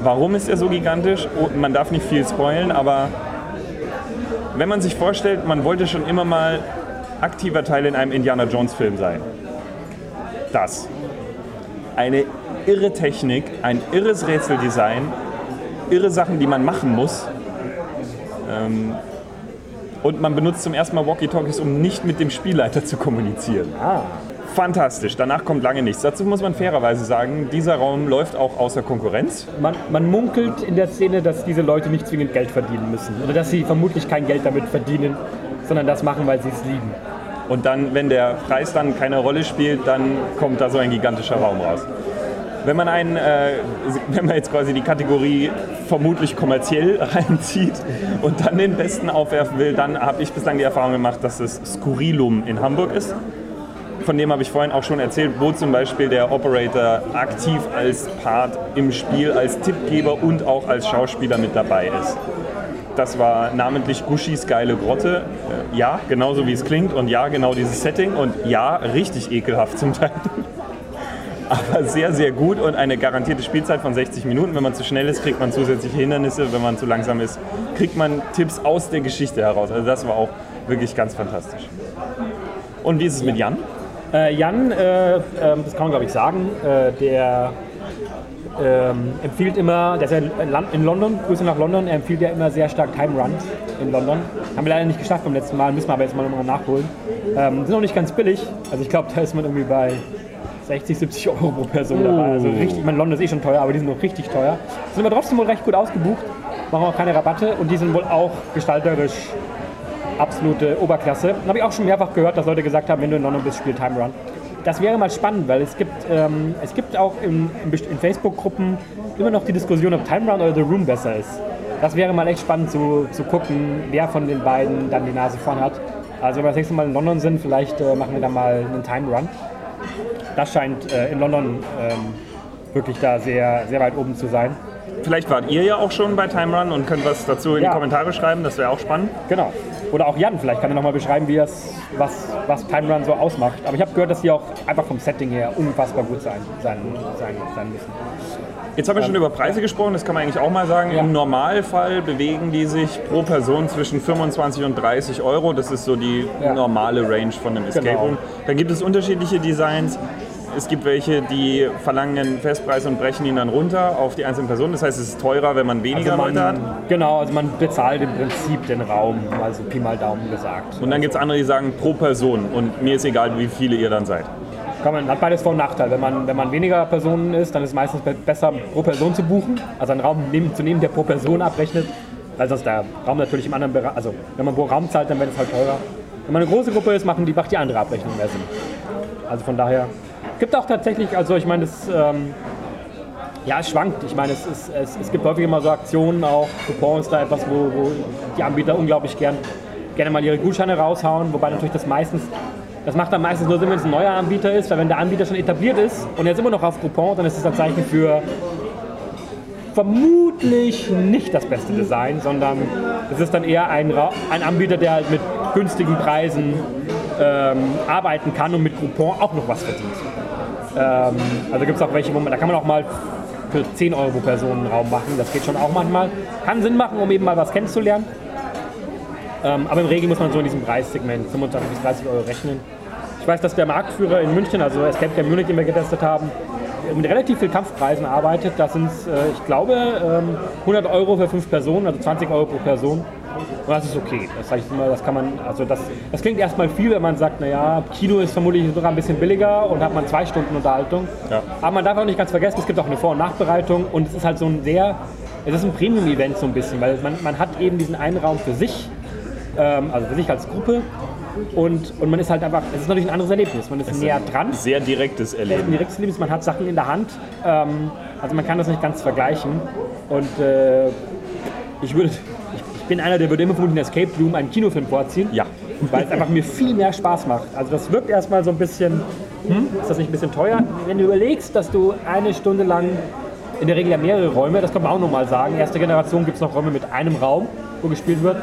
Warum ist er so gigantisch? Oh, man darf nicht viel spoilen, aber wenn man sich vorstellt, man wollte schon immer mal aktiver Teil in einem Indiana Jones-Film sein. Das. Eine irre Technik, ein irres Rätseldesign, irre Sachen, die man machen muss. Ähm, und man benutzt zum ersten Mal Walkie-Talkies, um nicht mit dem Spielleiter zu kommunizieren. Ah, Fantastisch, danach kommt lange nichts. Dazu muss man fairerweise sagen, dieser Raum läuft auch außer Konkurrenz. man, man munkelt in der Szene, dass diese Leute nicht zwingend Geld verdienen müssen. Oder dass sie vermutlich kein Geld damit verdienen, sondern das machen, weil sie es lieben. Und dann, wenn der Preis dann keine Rolle spielt, dann kommt da so ein gigantischer Raum raus. Wenn man, einen, äh, wenn man jetzt quasi die Kategorie vermutlich kommerziell [laughs] reinzieht und dann den besten aufwerfen will, dann habe ich bislang die Erfahrung gemacht, dass es Skurrilum in Hamburg ist. Von dem habe ich vorhin auch schon erzählt, wo zum Beispiel der Operator aktiv als Part im Spiel, als Tippgeber und auch als Schauspieler mit dabei ist. Das war namentlich Gushis geile Grotte. Äh, Ja, genauso wie es klingt und ja, genau dieses Setting und ja, richtig ekelhaft zum Teil. [laughs] Aber sehr, sehr gut und eine garantierte Spielzeit von 60 Minuten. Wenn man zu schnell ist, kriegt man zusätzliche Hindernisse. Wenn man zu langsam ist, kriegt man Tipps aus der Geschichte heraus. Also das war auch wirklich ganz fantastisch. Und wie ist es mit Jan? Äh, Jan, äh, ähm, das kann man glaube ich sagen, äh, der ähm, empfiehlt immer, der ist ja in London, Grüße nach London, er empfiehlt ja immer sehr stark Time Run in London. Haben wir leider nicht geschafft beim letzten Mal, müssen wir aber jetzt mal nochmal nachholen. Ähm, sind auch nicht ganz billig, also ich glaube, [laughs] da ist man irgendwie bei 60, 70 Euro pro Person dabei. Also richtig, ich meine, London ist eh schon teuer, aber die sind noch richtig teuer. Sind aber trotzdem wohl recht gut ausgebucht, machen auch keine Rabatte und die sind wohl auch gestalterisch absolute Oberklasse. Habe ich auch schon mehrfach gehört, dass Leute gesagt haben, wenn du in London bist, spiel Time Run. Das wäre mal spannend, weil es gibt, ähm, es gibt auch in, in Facebook-Gruppen immer noch die Diskussion, ob Time Run oder The Room besser ist. Das wäre mal echt spannend zu, zu gucken, wer von den beiden dann die Nase vorn hat. Also wenn wir das nächste Mal in London sind, vielleicht äh, machen wir da mal einen Time Run. Das scheint äh, in London ähm, wirklich da sehr, sehr weit oben zu sein. Vielleicht wart ihr ja auch schon bei Time Run und könnt was dazu in Ja. die Kommentare schreiben. Das wäre auch spannend. Genau. Oder auch Jan, vielleicht kann er nochmal beschreiben, wie es, was, was Time Run so ausmacht. Aber ich habe gehört, dass die auch einfach vom Setting her unfassbar gut sein, sein, sein, sein müssen. Jetzt haben wir schon über Preise gesprochen, das kann man eigentlich auch mal sagen. Ja. Im Normalfall bewegen die sich pro Person zwischen 25 und 30 Euro. Das ist so die Ja. normale Range von einem Escape Genau. Room. Dann gibt es unterschiedliche Designs. Es gibt welche, die verlangen einen Festpreis und brechen ihn dann runter auf die einzelnen Personen. Das heißt, es ist teurer, wenn man weniger Also man, Leute hat. Genau, also man bezahlt im Prinzip den Raum, also Pi mal Daumen gesagt. Und dann gibt es andere, die sagen pro Person. Und mir ist egal, wie viele ihr dann seid. Man, hat beides Vor- und Nachteil. Wenn man, wenn man weniger Personen ist, dann ist es meistens be- besser, pro Person zu buchen. Also einen Raum zu nehmen, der pro Person abrechnet. Weil sonst der Raum natürlich im anderen Bereich, also wenn man pro Raum zahlt, dann wird es halt teurer. Wenn man eine große Gruppe ist, machen die, macht die andere Abrechnung mehr Sinn. Also von daher Gibt auch tatsächlich, also ich meine, das, ähm, ja, es schwankt. Ich meine, es, ist, es, es gibt häufig immer so Aktionen, auch Coupons, da etwas, wo, wo die Anbieter unglaublich gern, gerne mal ihre Gutscheine raushauen, wobei natürlich das meistens, das macht dann meistens nur Sinn, wenn es ein neuer Anbieter ist, weil wenn der Anbieter schon etabliert ist und ist immer noch auf Coupon, dann ist das ein Zeichen für vermutlich nicht das beste Design, sondern es ist dann eher ein, ein Anbieter, der halt mit günstigen Preisen ähm, arbeiten kann und mit Coupon auch noch was verdient. Ähm, also gibt es auch welche, wo man, da kann man auch mal für 10 Euro pro Person einen Raum machen. Das geht schon auch manchmal. Kann Sinn machen, um eben mal was kennenzulernen. Ähm, aber im Regel muss man so in diesem Preissegment 25 bis 30 Euro rechnen. Ich weiß, dass der Marktführer in München, also Escape Game Munich, den wir getestet haben, mit relativ viel Kampfpreisen arbeitet. Das sind, äh, ich glaube, ähm, 100 Euro für fünf Personen, also 20 Euro pro Person. Und das ist okay. Das sage ich immer, das kann man, also das, das klingt erstmal viel, wenn man sagt, naja, Kino ist vermutlich sogar ein bisschen billiger und hat man zwei Stunden Unterhaltung. Ja. Aber man darf auch nicht ganz vergessen, es gibt auch eine Vor- und Nachbereitung und es ist halt so ein sehr, es ist ein Premium-Event so ein bisschen, weil man, man hat eben diesen einen Raum für sich, ähm, also für sich als Gruppe und, und man ist halt einfach, es ist natürlich ein anderes Erlebnis, man ist näher dran. Sehr direktes Ein Erleben. direktes Erlebnis, man hat Sachen in der Hand, ähm, also man kann das nicht ganz vergleichen und äh, ich würde, bin einer, der würde immer vermutlich in Escape Room einen Kinofilm vorziehen Ja. weil es einfach mir viel mehr Spaß macht. Also das wirkt erstmal so ein bisschen, hm, ist das nicht ein bisschen teuer? Wenn du überlegst, dass du eine Stunde lang, in der Regel ja mehrere Räume, das kann man auch nochmal sagen, erste Generation gibt es noch Räume mit einem Raum, wo gespielt wird.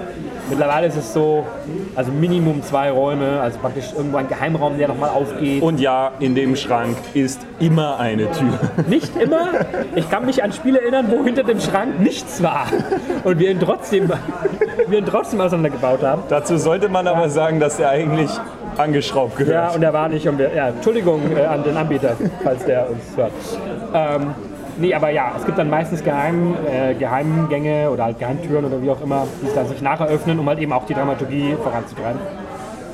Mittlerweile ist es so, also Minimum zwei Räume, also praktisch irgendwo ein Geheimraum, der nochmal aufgeht. Und ja, in dem Schrank ist immer eine Tür. [laughs] Nicht immer. Ich kann mich an Spiele erinnern, wo hinter dem Schrank nichts war. Und wir ihn trotzdem, wir ihn trotzdem auseinandergebaut haben. Dazu sollte man aber sagen, dass der eigentlich angeschraubt Ja, gehört. und er war nicht. Und wir, ja, Entschuldigung äh, an den Anbieter, falls der uns hört. Ähm, nee, aber ja, es gibt dann meistens Geheim, äh, Geheimgänge oder halt Geheimtüren oder wie auch immer, die dann sich nachher öffnen, um halt eben auch die Dramaturgie voranzutreiben.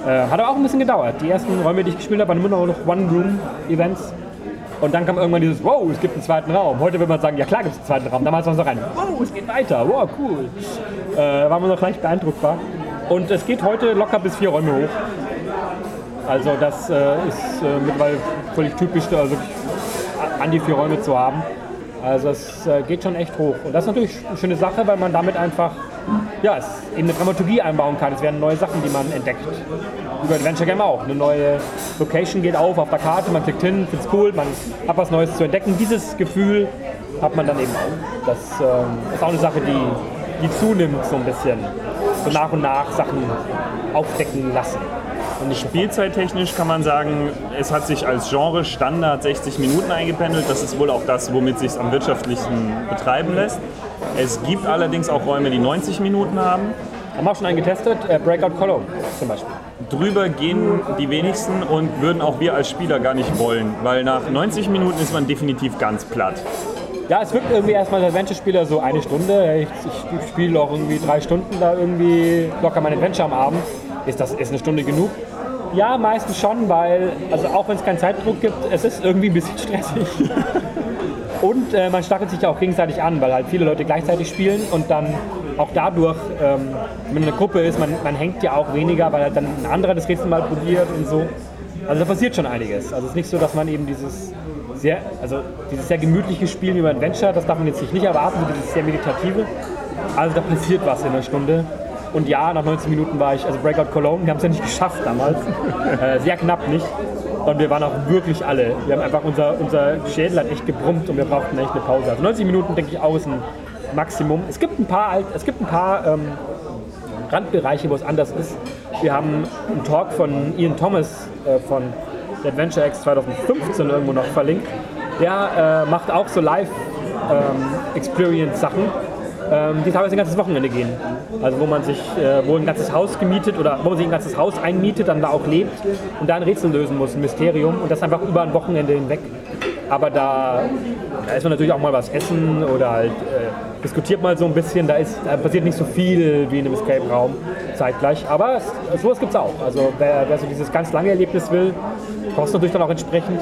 Äh, hat aber auch ein bisschen gedauert. Die ersten Räume, die ich gespielt habe, waren immer noch One-Room-Events. Und dann kam irgendwann dieses, wow, es gibt einen zweiten Raum. Heute würde man sagen, ja klar gibt es einen zweiten Raum. Damals war es noch ein, wow, es geht weiter, wow, cool. Äh, war man noch leicht beeindruckbar. Und es geht heute locker bis vier Räume hoch. Also das äh, ist äh, mittlerweile völlig typisch, also wirklich an die vier Räume zu haben. Also es äh, geht schon echt hoch. Und das ist natürlich eine schöne Sache, weil man damit einfach ja, es eben eine Dramaturgie einbauen kann. Es werden neue Sachen, die man entdeckt. Über Adventure Game auch. Eine neue Location geht auf auf der Karte, man klickt hin, find's cool, man hat was Neues zu entdecken. Dieses Gefühl hat man dann eben auch. Das ähm, ist auch eine Sache, die, die zunimmt so ein bisschen. So nach und nach Sachen aufdecken lassen. Und spielzeittechnisch kann man sagen, es hat sich als Genre Standard 60 Minuten eingependelt. Das ist wohl auch das, womit sich es am wirtschaftlichsten betreiben lässt. Es gibt allerdings auch Räume, die 90 Minuten haben. Haben wir auch schon einen getestet, äh, Breakout Cologne zum Beispiel. Drüber gehen die wenigsten und würden auch wir als Spieler gar nicht wollen, weil nach 90 Minuten ist man definitiv ganz platt. Ja, es wirkt irgendwie erstmal als Adventure-Spieler so eine Stunde. Ich, ich spiele auch irgendwie drei Stunden da irgendwie locker mein Adventure am Abend. Ist das ist eine Stunde genug? Ja, meistens schon, weil, also auch wenn es keinen Zeitdruck gibt, es ist irgendwie ein bisschen [laughs] stressig. Und äh, man stachelt sich ja auch gegenseitig an, weil halt viele Leute gleichzeitig spielen und dann auch dadurch, ähm, wenn eine Gruppe ist, man, man hängt ja auch weniger, weil halt dann ein anderer das Rätsel mal probiert und so. Also da passiert schon einiges. Also es ist nicht so, dass man eben dieses sehr, also dieses sehr gemütliche Spielen über Adventure, das darf man jetzt nicht erwarten, dieses sehr meditative. Also da passiert was in einer Stunde. Und ja, nach 90 Minuten war ich, also Breakout Cologne, wir haben es ja nicht geschafft damals. [laughs] äh, sehr knapp nicht. Und wir waren auch wirklich alle. Wir haben einfach, unser, unser Schädel hat echt gebrummt und wir brauchten echt eine Pause. Also 90 Minuten, denke ich, auch ist ein Maximum. Es gibt ein paar, es gibt ein paar ähm, Randbereiche, wo es anders ist. Wir haben einen Talk von Ian Thomas äh, von The Adventure X 2015 irgendwo noch verlinkt. Der äh, macht auch so Live-Experience-Sachen, ähm, die teilweise ein ganzes Wochenende gehen. Also wo man sich, äh, wo ein ganzes Haus gemietet oder wo man sich ein ganzes Haus einmietet, dann da auch lebt und da ein Rätsel lösen muss, ein Mysterium und das einfach über ein Wochenende hinweg. Aber da, da ist man natürlich auch mal was essen oder halt äh, diskutiert mal so ein bisschen. Da, ist, da passiert nicht so viel wie in einem Escape-Raum zeitgleich. Aber sowas gibt es auch. Also wer, wer so dieses ganz lange Erlebnis will, kostet natürlich dann auch entsprechend,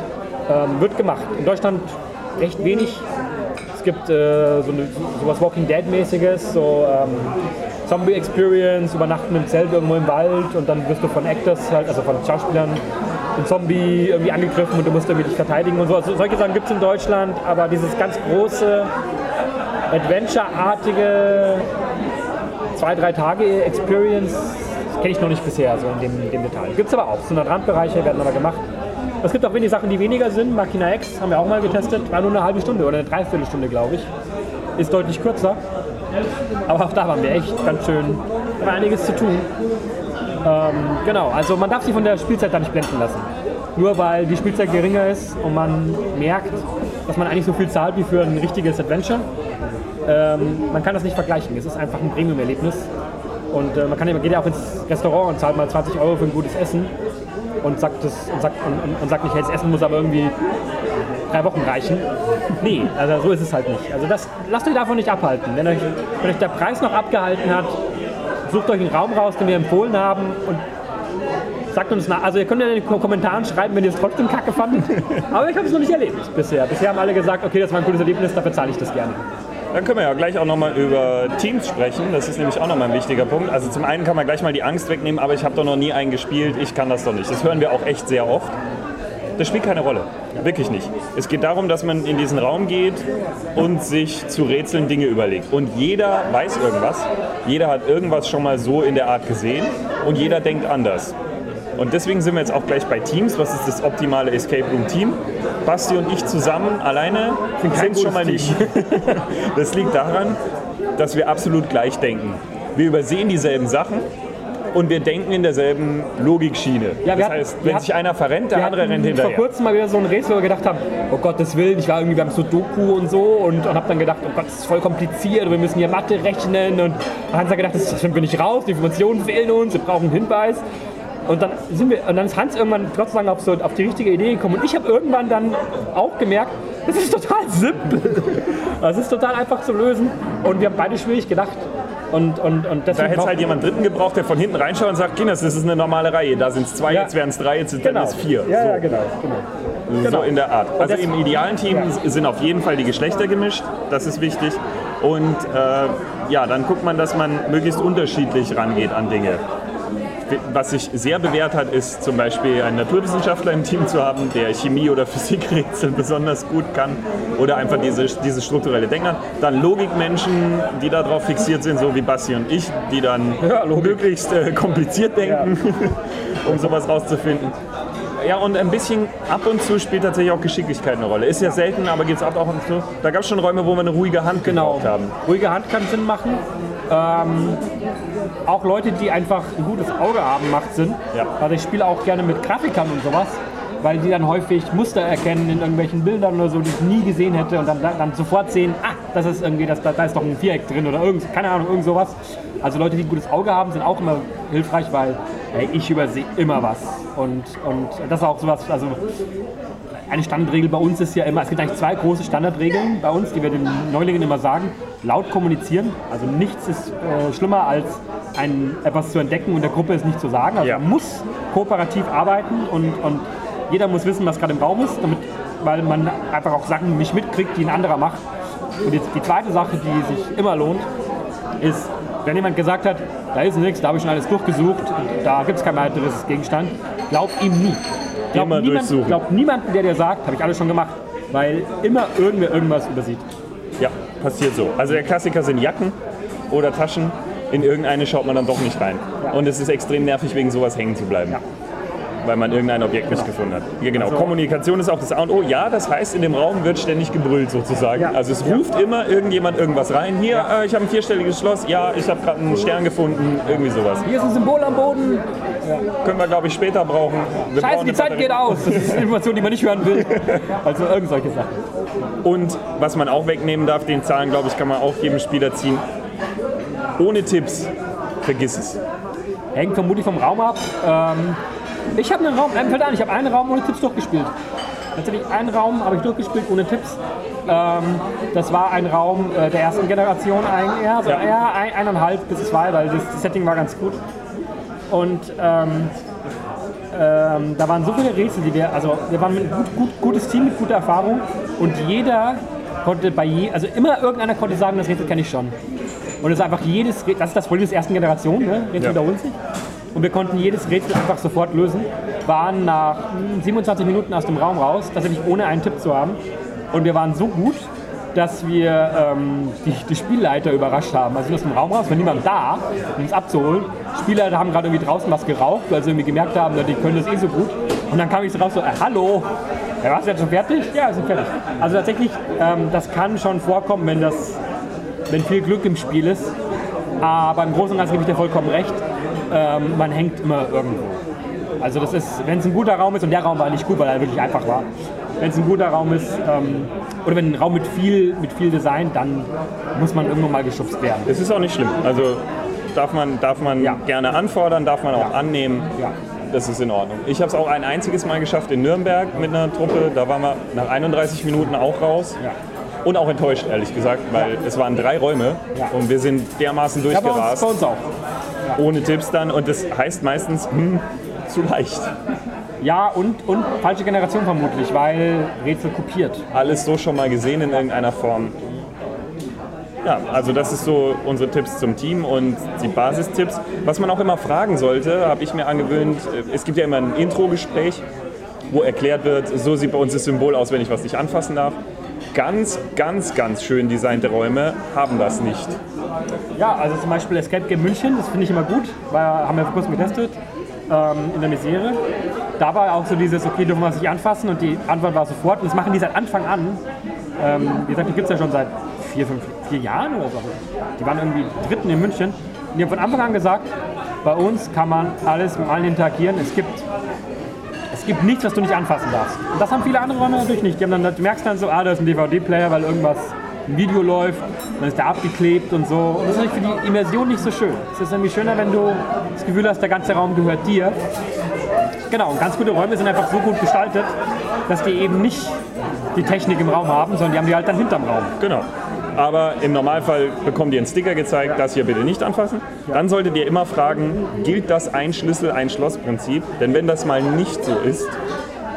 ähm, wird gemacht. In Deutschland recht wenig. Gibt äh, so, eine, so was Walking Dead-mäßiges, so ähm, Zombie Experience, übernachten im Zelt irgendwo im Wald und dann wirst du von Actors, halt, also von Schauspielern ein Zombie irgendwie angegriffen und du musst irgendwie dich verteidigen und so. Also solche Sachen gibt es in Deutschland, aber dieses ganz große, Adventure-artige zwei, drei Tage Experience kenne ich noch nicht bisher, so in dem, in dem Detail. Gibt es aber auch. So eine Randbereiche werden aber gemacht. Es gibt auch wenige Sachen, die weniger sind. Machina X haben wir auch mal getestet, war nur eine halbe Stunde oder eine Dreiviertelstunde, glaube ich. Ist deutlich kürzer. Aber auch da waren wir echt ganz schön, war einiges zu tun. Ähm, genau, also man darf sich von der Spielzeit da nicht blenden lassen. Nur weil die Spielzeit geringer ist und man merkt, dass man eigentlich so viel zahlt wie für ein richtiges Adventure. Ähm, man kann das nicht vergleichen. Es ist einfach ein Premium-Erlebnis. Und äh, man kann, geht ja auch ins Restaurant und zahlt mal 20 Euro für ein gutes Essen und sagt, das, und sagt, und, und sagt nicht, hey, das Essen muss aber irgendwie drei Wochen reichen. Nee, also so ist es halt nicht. Also das, lasst euch davon nicht abhalten. Wenn euch, wenn euch der Preis noch abgehalten hat, sucht euch einen Raum raus, den wir empfohlen haben und sagt uns nach. Also ihr könnt ja in den Kommentaren schreiben, wenn ihr es trotzdem kacke fandet. [laughs] Aber ich habe es noch nicht erlebt bisher. Bisher haben alle gesagt, okay, das war ein gutes Erlebnis, dafür zahle ich das gerne. Dann können wir ja gleich auch nochmal über Teams sprechen. Das ist nämlich auch nochmal ein wichtiger Punkt. Also zum einen kann man gleich mal die Angst wegnehmen, aber ich habe doch noch nie einen gespielt, ich kann das doch nicht. Das hören wir auch echt sehr oft. Das spielt keine Rolle. Wirklich nicht. Es geht darum, dass man in diesen Raum geht und sich zu Rätseln Dinge überlegt. Und jeder weiß irgendwas. Jeder hat irgendwas schon mal so in der Art gesehen und jeder denkt anders. Und deswegen sind wir jetzt auch gleich bei Teams. Was ist das optimale Escape Room Team? Basti und ich zusammen alleine sind es schon mal nicht. [laughs] das liegt daran, dass wir absolut gleich denken. Wir übersehen dieselben Sachen und wir denken in derselben Logikschiene. Ja, das heißt, wenn sich einer verrennt, der andere rennt hinterher. vor kurzem mal wieder so ein Rätsel, wo wir gedacht haben, oh Gottes Willen, ich war irgendwie beim Sudoku und so und, und habe dann gedacht, oh Gott, das ist voll kompliziert, wir müssen hier Mathe rechnen und Hans hat gedacht, das, das finden wir nicht raus, die Informationen fehlen uns, wir brauchen einen Hinweis. Und dann, sind wir, und dann ist Hans irgendwann Gott sei Dank auf, so, auf die richtige Idee gekommen. Und ich habe irgendwann dann auch gemerkt, das ist total simpel. Das ist total einfach zu lösen. Und wir haben beide schwierig gedacht. Und, und, und da hätte es halt jemand Dritten gebraucht, der von hinten reinschaut und sagt, Kinders, das ist eine normale Reihe. Da sind es zwei, ja. jetzt werden es drei, jetzt sind genau. es vier. Ja, so. ja, genau. genau. So in der Art. Also im idealen Team ja. sind auf jeden Fall die Geschlechter gemischt. Das ist wichtig. Und äh, ja, dann guckt man, dass man möglichst unterschiedlich rangeht an Dinge was sich sehr bewährt hat, ist zum Beispiel einen Naturwissenschaftler im Team zu haben, der Chemie- oder Physikrätsel [laughs] besonders gut kann oder einfach diese, diese strukturelle Denker. Dann Logikmenschen, die darauf fixiert sind, so wie Basti und ich, die dann [laughs] ja, möglichst äh, kompliziert denken, ja. [laughs] um sowas rauszufinden. Ja, und ein bisschen ab und zu spielt tatsächlich auch Geschicklichkeit eine Rolle. Ist ja selten, aber geht es ab und zu. Da gab es schon Räume, wo wir eine ruhige Hand genau haben. Ruhige Hand kann Sinn machen. Ähm, auch Leute, die einfach ein gutes Auge haben, macht Sinn. Ja. Also ich spiele auch gerne mit Grafikern und sowas, weil die dann häufig Muster erkennen in irgendwelchen Bildern oder so, die ich nie gesehen hätte und dann, dann sofort sehen, ah, das ist irgendwie, das, da ist doch ein Viereck drin oder irgend, keine Ahnung, irgend sowas. Also Leute, die ein gutes Auge haben, sind auch immer hilfreich, weil hey, ich übersehe immer was. Und, und das ist auch sowas, also eine Standardregel bei uns ist ja immer, es gibt eigentlich zwei große Standardregeln bei uns, die wir den Neulingen immer sagen. Laut kommunizieren, also nichts ist äh, schlimmer als ein, etwas zu entdecken und der Gruppe ist nicht zu sagen. Also ja. man muss kooperativ arbeiten und, und jeder muss wissen, was gerade im Raum ist, damit, weil man einfach auch Sachen nicht mitkriegt, die ein anderer macht. Und jetzt die zweite Sache, die sich immer lohnt, ist, wenn jemand gesagt hat, da ist nichts, da habe ich schon alles durchgesucht, da gibt es kein weiteres Gegenstand, glaub ihm nie. Glaub, immer niemand, durchsuchen. Glaub niemanden, der dir sagt, habe ich alles schon gemacht, weil immer irgendwer irgendwas übersieht. Ja, passiert so. Also der Klassiker sind Jacken oder Taschen. In irgendeine schaut man dann doch nicht rein. Ja. Und es ist extrem nervig, wegen sowas hängen zu bleiben. Ja weil man irgendein Objekt nicht gefunden hat. Ja, genau. Also, Kommunikation ist auch das A und O. Ja, das heißt, in dem Raum wird ständig gebrüllt sozusagen. Ja. Also es ruft ja. immer irgendjemand irgendwas rein. Hier, äh, ich habe ein vierstelliges Schloss. Ja, ich habe gerade einen Stern gefunden. Irgendwie sowas. Hier ist ein Symbol am Boden. Können wir, glaube ich, später brauchen. Wir Scheiße, die Zeit geht aus. Das ist eine Information, die man nicht hören will. [laughs] Also irgend solche Sachen. Und was man auch wegnehmen darf, den Zahlen, glaube ich, kann man auch jedem Spieler ziehen. Ohne Tipps, vergiss es. Hängt vermutlich vom Raum ab. Ähm, ich habe einen Raum, nein, fällt an, ich habe einen Raum ohne Tipps durchgespielt. Tatsächlich einen Raum habe ich durchgespielt ohne Tipps. Ähm, das war ein Raum äh, der ersten Generation eigentlich, eher, so ja. eher ein, eineinhalb bis zwei, weil das, das Setting war ganz gut. Und ähm, ähm, da waren so viele Rätsel, die wir, also wir waren ein gut, gut, gutes Team mit guter Erfahrung und jeder konnte bei je, also immer irgendeiner konnte sagen, das Rätsel kenne ich schon. Und es ist einfach jedes, das ist das Problem der ersten Generation, ne? Rätsel ja. wiederholen sich. Und wir konnten jedes Rätsel einfach sofort lösen. waren nach hm, 27 Minuten aus dem Raum raus, tatsächlich ohne einen Tipp zu haben. Und wir waren so gut, dass wir ähm, die, die Spielleiter überrascht haben. Also aus dem Raum raus, war niemand da, um uns abzuholen. Spielleiter haben gerade irgendwie draußen was geraucht, weil sie irgendwie gemerkt haben, die können das eh so gut. Und dann kam ich so raus so, äh, hallo, ja, warst du jetzt schon fertig? Ja, wir sind fertig. Also tatsächlich, ähm, das kann schon vorkommen, wenn, das, wenn viel Glück im Spiel ist. Aber im Großen und Ganzen gebe ich dir vollkommen recht. Ähm, man hängt immer irgendwo. Also das ist, wenn es ein guter Raum ist, und der Raum war nicht gut, weil er wirklich einfach war. Wenn es ein guter Raum ist, ähm, oder wenn ein Raum mit viel, mit viel Design, dann muss man irgendwann mal geschubst werden. Es ist auch nicht schlimm. Also darf man, darf man Ja. gerne anfordern, darf man auch Ja. annehmen. Ja. Das ist in Ordnung. Ich habe es auch ein einziges Mal geschafft in Nürnberg mit einer Truppe. Da waren wir nach 31 Minuten auch raus. Ja. Und auch enttäuscht, ehrlich gesagt, weil es waren drei Räume Ja. und wir sind dermaßen Ja, bei uns, durchgerast, bei uns auch. Ohne Tipps dann. Und das heißt meistens, hm, zu leicht. Ja, und, und falsche Generation vermutlich, weil Rätsel kopiert. Alles so schon mal gesehen in irgendeiner Form. Ja, also das ist so unsere Tipps zum Team und die Basistipps. Was man auch immer fragen sollte, habe ich mir angewöhnt, äh, es gibt ja immer ein Intro-Gespräch, wo erklärt wird, so sieht bei uns das Symbol aus, wenn ich was nicht anfassen darf. Ganz, ganz, ganz schön designte Räume haben das nicht. Ja, also zum Beispiel Escape Game München, das finde ich immer gut, weil haben wir vor kurzem getestet ähm, in der Misere. Da war auch so dieses, okay, dürfen wir es nicht anfassen und die Antwort war sofort. Und das machen die seit Anfang an. Ähm, wie gesagt, die gibt es ja schon seit vier, fünf, vier Jahren oder so. Die waren irgendwie Dritten in München. Und die haben von Anfang an gesagt, bei uns kann man alles mit allen interagieren. Es gibt, gibt nichts, was du nicht anfassen darfst. Und das haben viele andere Räume natürlich nicht. Die haben dann, du merkst dann so, ah, da ist ein DVD-Player, weil irgendwas ein Video läuft, dann ist der abgeklebt und so. Und das ist natürlich für die Immersion nicht so schön. Es ist irgendwie schöner, wenn du das Gefühl hast, der ganze Raum gehört dir. Genau, und ganz gute Räume sind einfach so gut gestaltet, dass die eben nicht die Technik im Raum haben, sondern die haben die halt dann hinterm Raum. Genau. Aber im Normalfall bekommt ihr einen Sticker gezeigt, das hier bitte nicht anfassen. Dann solltet ihr immer fragen, gilt das ein Schlüssel, ein Schloss-Prinzip? Denn wenn das mal nicht so ist,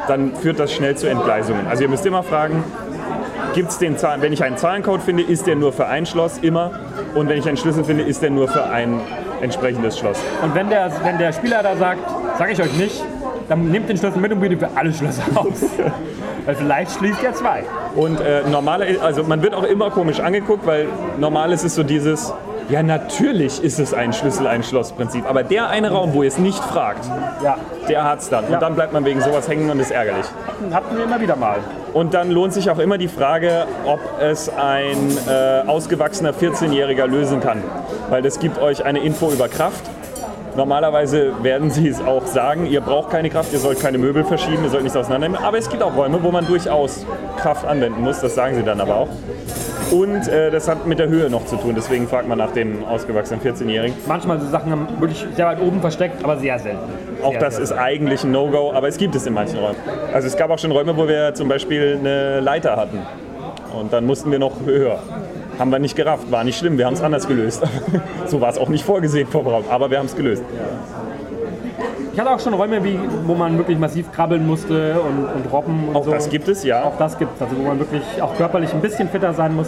dann führt das schnell zu Entgleisungen. Also ihr müsst immer fragen, gibt's den Zahlen, wenn ich einen Zahlencode finde, ist der nur für ein Schloss, immer. Und wenn ich einen Schlüssel finde, ist der nur für ein entsprechendes Schloss. Und wenn der, wenn der Spieler da sagt, sage ich euch nicht, dann nehmt den Schlüssel mit und bietet für alle Schlösser aus. [laughs] Weil vielleicht schließt er zwei. Und äh, normale, also man wird auch immer komisch angeguckt, weil normal ist es so dieses, ja natürlich ist es ein Schlüssel, ein Schloss-Prinzip. Aber der eine Raum, wo ihr es nicht fragt, Ja, der hat's dann. Ja. Und dann bleibt man wegen sowas hängen und ist ärgerlich. hatten wir immer wieder mal. Und dann lohnt sich auch immer die Frage, ob es ein äh, ausgewachsener 14-Jähriger lösen kann. Weil das gibt euch eine Info über Kraft. Normalerweise werden sie es auch sagen, ihr braucht keine Kraft, ihr sollt keine Möbel verschieben, ihr sollt nichts auseinandernehmen. Aber es gibt auch Räume, wo man durchaus Kraft anwenden muss, das sagen sie dann aber auch. Und äh, das hat mit der Höhe noch zu tun, deswegen fragt man nach dem ausgewachsenen 14-Jährigen. Manchmal so Sachen haben wirklich sehr weit oben versteckt, aber sehr selten. Auch sehr, das sehr ist selten. eigentlich ein No-Go, aber es gibt es in manchen Räumen. Also es gab auch schon Räume, wo wir zum Beispiel eine Leiter hatten. Und dann mussten wir noch höher. Haben wir nicht gerafft, war nicht schlimm, wir haben es anders gelöst. [laughs] so war es auch nicht vorgesehen vom Raum, aber wir haben es gelöst. Ich hatte auch schon Räume, wie, wo man wirklich massiv krabbeln musste und, und robben und Auch so. das gibt es, ja. Auch das gibt es, also wo man wirklich auch körperlich ein bisschen fitter sein muss.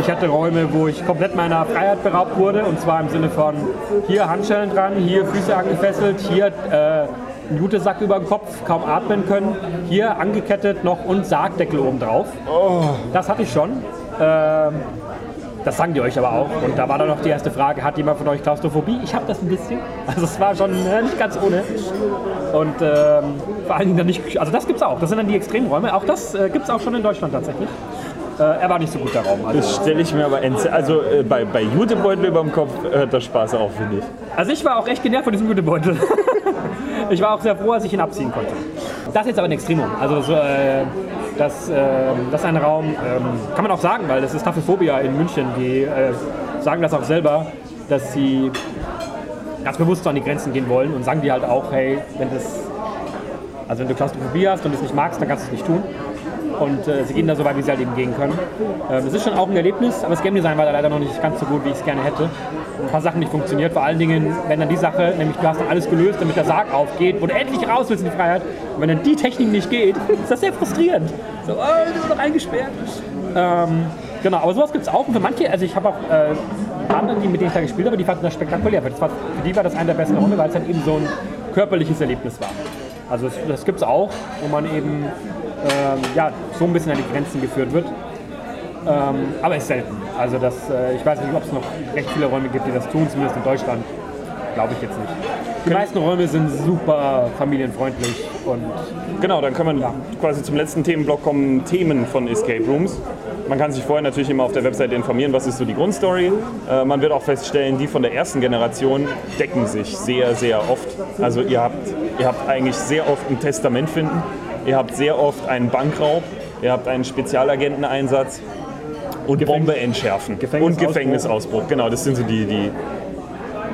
Ich hatte Räume, wo ich komplett meiner Freiheit beraubt wurde und zwar im Sinne von hier Handschellen dran, hier Füße angefesselt, hier äh, ein Jutesack über den Kopf, kaum atmen können, hier angekettet noch und Sargdeckel oben drauf. Das hatte ich schon. Ähm, das sagen die euch aber auch. Und da war dann noch die erste Frage, hat jemand von euch Klaustrophobie? Ich habe das ein bisschen. Also es war schon äh, nicht ganz ohne. Und ähm, vor allen Dingen dann nicht, also das gibt es auch. Das sind dann die Extremräume. Auch das äh, gibt es auch schon in Deutschland tatsächlich. Äh, er war nicht so gut der Raum. Also, Das stelle ich mir aber, entse- also äh, bei, bei Jutebeutel über dem Kopf hört der Spaß auf, finde ich. also ich war auch echt genervt von diesem Jutebeutel. [laughs] ich war auch sehr froh, als ich ihn abziehen konnte. Das ist jetzt aber ein Extremum. Also so, äh, das, äh, das ist ein Raum, ähm, kann man auch sagen, weil das ist Tafelphobia in München. Die äh, sagen das auch selber, dass sie ganz bewusst an die Grenzen gehen wollen und sagen die halt auch, hey, wenn das, also wenn du Klaustrophobie hast und es nicht magst, dann kannst du es nicht tun. Und äh, sie gehen da so weit, wie sie halt eben gehen können. Ähm, es ist schon auch ein Erlebnis, aber das Game Design war da leider noch nicht ganz so gut, wie ich es gerne hätte. Ein paar Sachen nicht funktioniert, vor allen Dingen, wenn dann die Sache, nämlich du hast dann alles gelöst, damit der Sarg aufgeht, wo du endlich raus willst in die Freiheit. Und wenn dann die Technik nicht geht, ist das sehr frustrierend. So, oh, ich bin noch eingesperrt. Ähm, genau, aber sowas gibt es auch. Und für manche, also ich habe auch äh, andere, die, mit denen ich da gespielt habe, die fanden das spektakulär. Das war, für die war das einer der besten Runde, weil es halt eben so ein körperliches Erlebnis war. Also das, das gibt es auch, wo man eben ja, so ein bisschen an die Grenzen geführt wird. Ähm, aber ist selten. Also das, äh, ich weiß nicht, ob es noch recht viele Räume gibt, die das tun, zumindest in Deutschland. Glaube ich jetzt nicht. Die meisten Räume sind super familienfreundlich und Genau, dann können wir Ja. quasi zum letzten Themenblock kommen, Themen von Escape Rooms. Man kann sich vorher natürlich immer auf der Webseite informieren, was ist so die Grundstory. Äh, man wird auch feststellen, die von der ersten Generation decken sich sehr, sehr oft. Also ihr habt, ihr habt eigentlich sehr oft ein Testament finden, ihr habt sehr oft einen Bankraub, ihr habt einen Spezialagenteneinsatz und Gefängnis- Bombe entschärfen. Gefängnisausbruch. Und Gefängnisausbruch, genau, das sind so die, die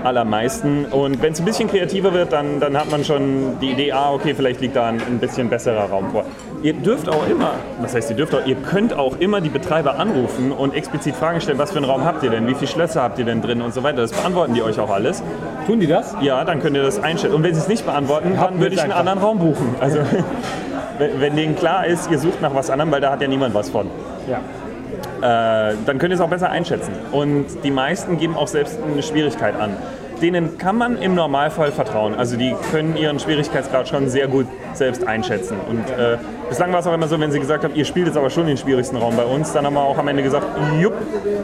allermeisten. Und wenn es ein bisschen kreativer wird, dann, dann hat man schon die Idee, ah, okay, vielleicht liegt da ein, ein bisschen besserer Raum vor. Ihr dürft auch immer, was heißt ihr dürft auch, ihr könnt auch immer die Betreiber anrufen und explizit Fragen stellen, was für einen Raum habt ihr denn, wie viele Schlösser habt ihr denn drin und so weiter. Das beantworten die euch auch alles. tun die das? Ja, dann könnt ihr das einstellen. Und wenn sie es nicht beantworten, Habt dann würde ich einen einfach. anderen Raum buchen. Also [laughs] wenn, denen klar ist, ihr sucht nach was anderem, weil da hat ja niemand was von Ja. äh, dann könnt ihr es auch besser einschätzen. Und die meisten geben auch selbst eine Schwierigkeit an. Denen kann man im Normalfall vertrauen. Also die können ihren Schwierigkeitsgrad schon sehr gut selbst einschätzen. Und äh, bislang war es auch immer so, wenn sie gesagt haben, ihr spielt jetzt aber schon den schwierigsten Raum bei uns, dann haben wir auch am Ende gesagt, jupp,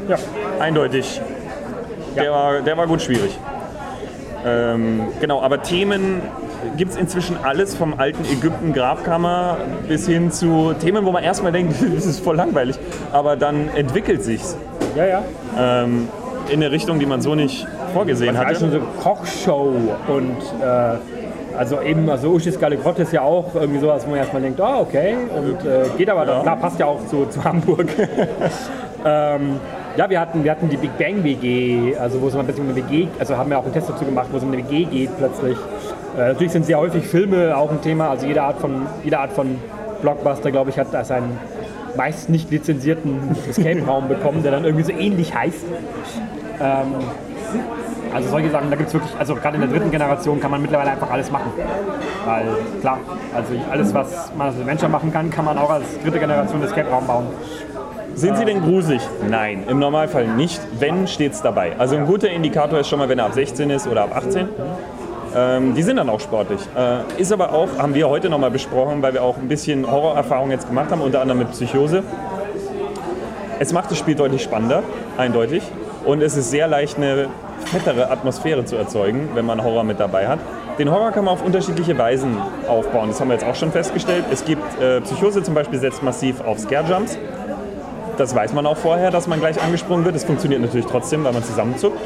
Ja. eindeutig. Der, war, der war gut schwierig. Ähm, genau, aber Themen gibt es inzwischen alles vom alten Ägypten Grabkammer bis hin zu Themen, wo man erstmal denkt, [laughs] das ist voll langweilig, aber dann entwickelt sich's Ja, ja. ähm, in eine Richtung, die man so nicht vorgesehen Also hatte. schon so Kochshow und äh, also eben, also Uschis Galle Grotte ist ja auch irgendwie sowas, wo man erstmal denkt, ah, okay, und äh, geht aber, Ja. klar, passt ja auch zu, zu Hamburg. [laughs] ähm, ja, wir hatten, wir hatten die Big Bang WG, also wo es mal ein bisschen um eine WG, also haben wir auch einen Test dazu gemacht, wo es um eine WG geht plötzlich. Äh, natürlich sind sehr häufig Filme auch ein Thema, also jede Art von, jede Art von Blockbuster, glaube ich, hat da seinen meist nicht lizenzierten Escape-Raum [laughs] bekommen, der dann irgendwie so ähnlich heißt. Ähm, also solche Sachen, da gibt es wirklich, also gerade in der dritten Generation kann man mittlerweile einfach alles machen. Weil klar, also alles, was man als Adventure machen kann, kann man auch als dritte Generation Escape-Raum bauen. Sind sie denn gruselig? Nein, im Normalfall nicht. Wenn, steht's dabei. Also ein guter Indikator ist schon mal, wenn er ab 16 ist oder ab 18. Ähm, die sind dann auch sportlich. Äh, ist aber auch, haben wir heute nochmal besprochen, weil wir auch ein bisschen Horrorerfahrung jetzt gemacht haben, unter anderem mit Psychose. Es macht das Spiel deutlich spannender, eindeutig. Und es ist sehr leicht, eine fettere Atmosphäre zu erzeugen, wenn man Horror mit dabei hat. Den Horror kann man auf unterschiedliche Weisen aufbauen. Das haben wir jetzt auch schon festgestellt. Es gibt äh, Psychose zum Beispiel setzt massiv auf Scare Jumps. Das weiß man auch vorher, dass man gleich angesprungen wird. Es funktioniert natürlich trotzdem, weil man zusammenzuckt.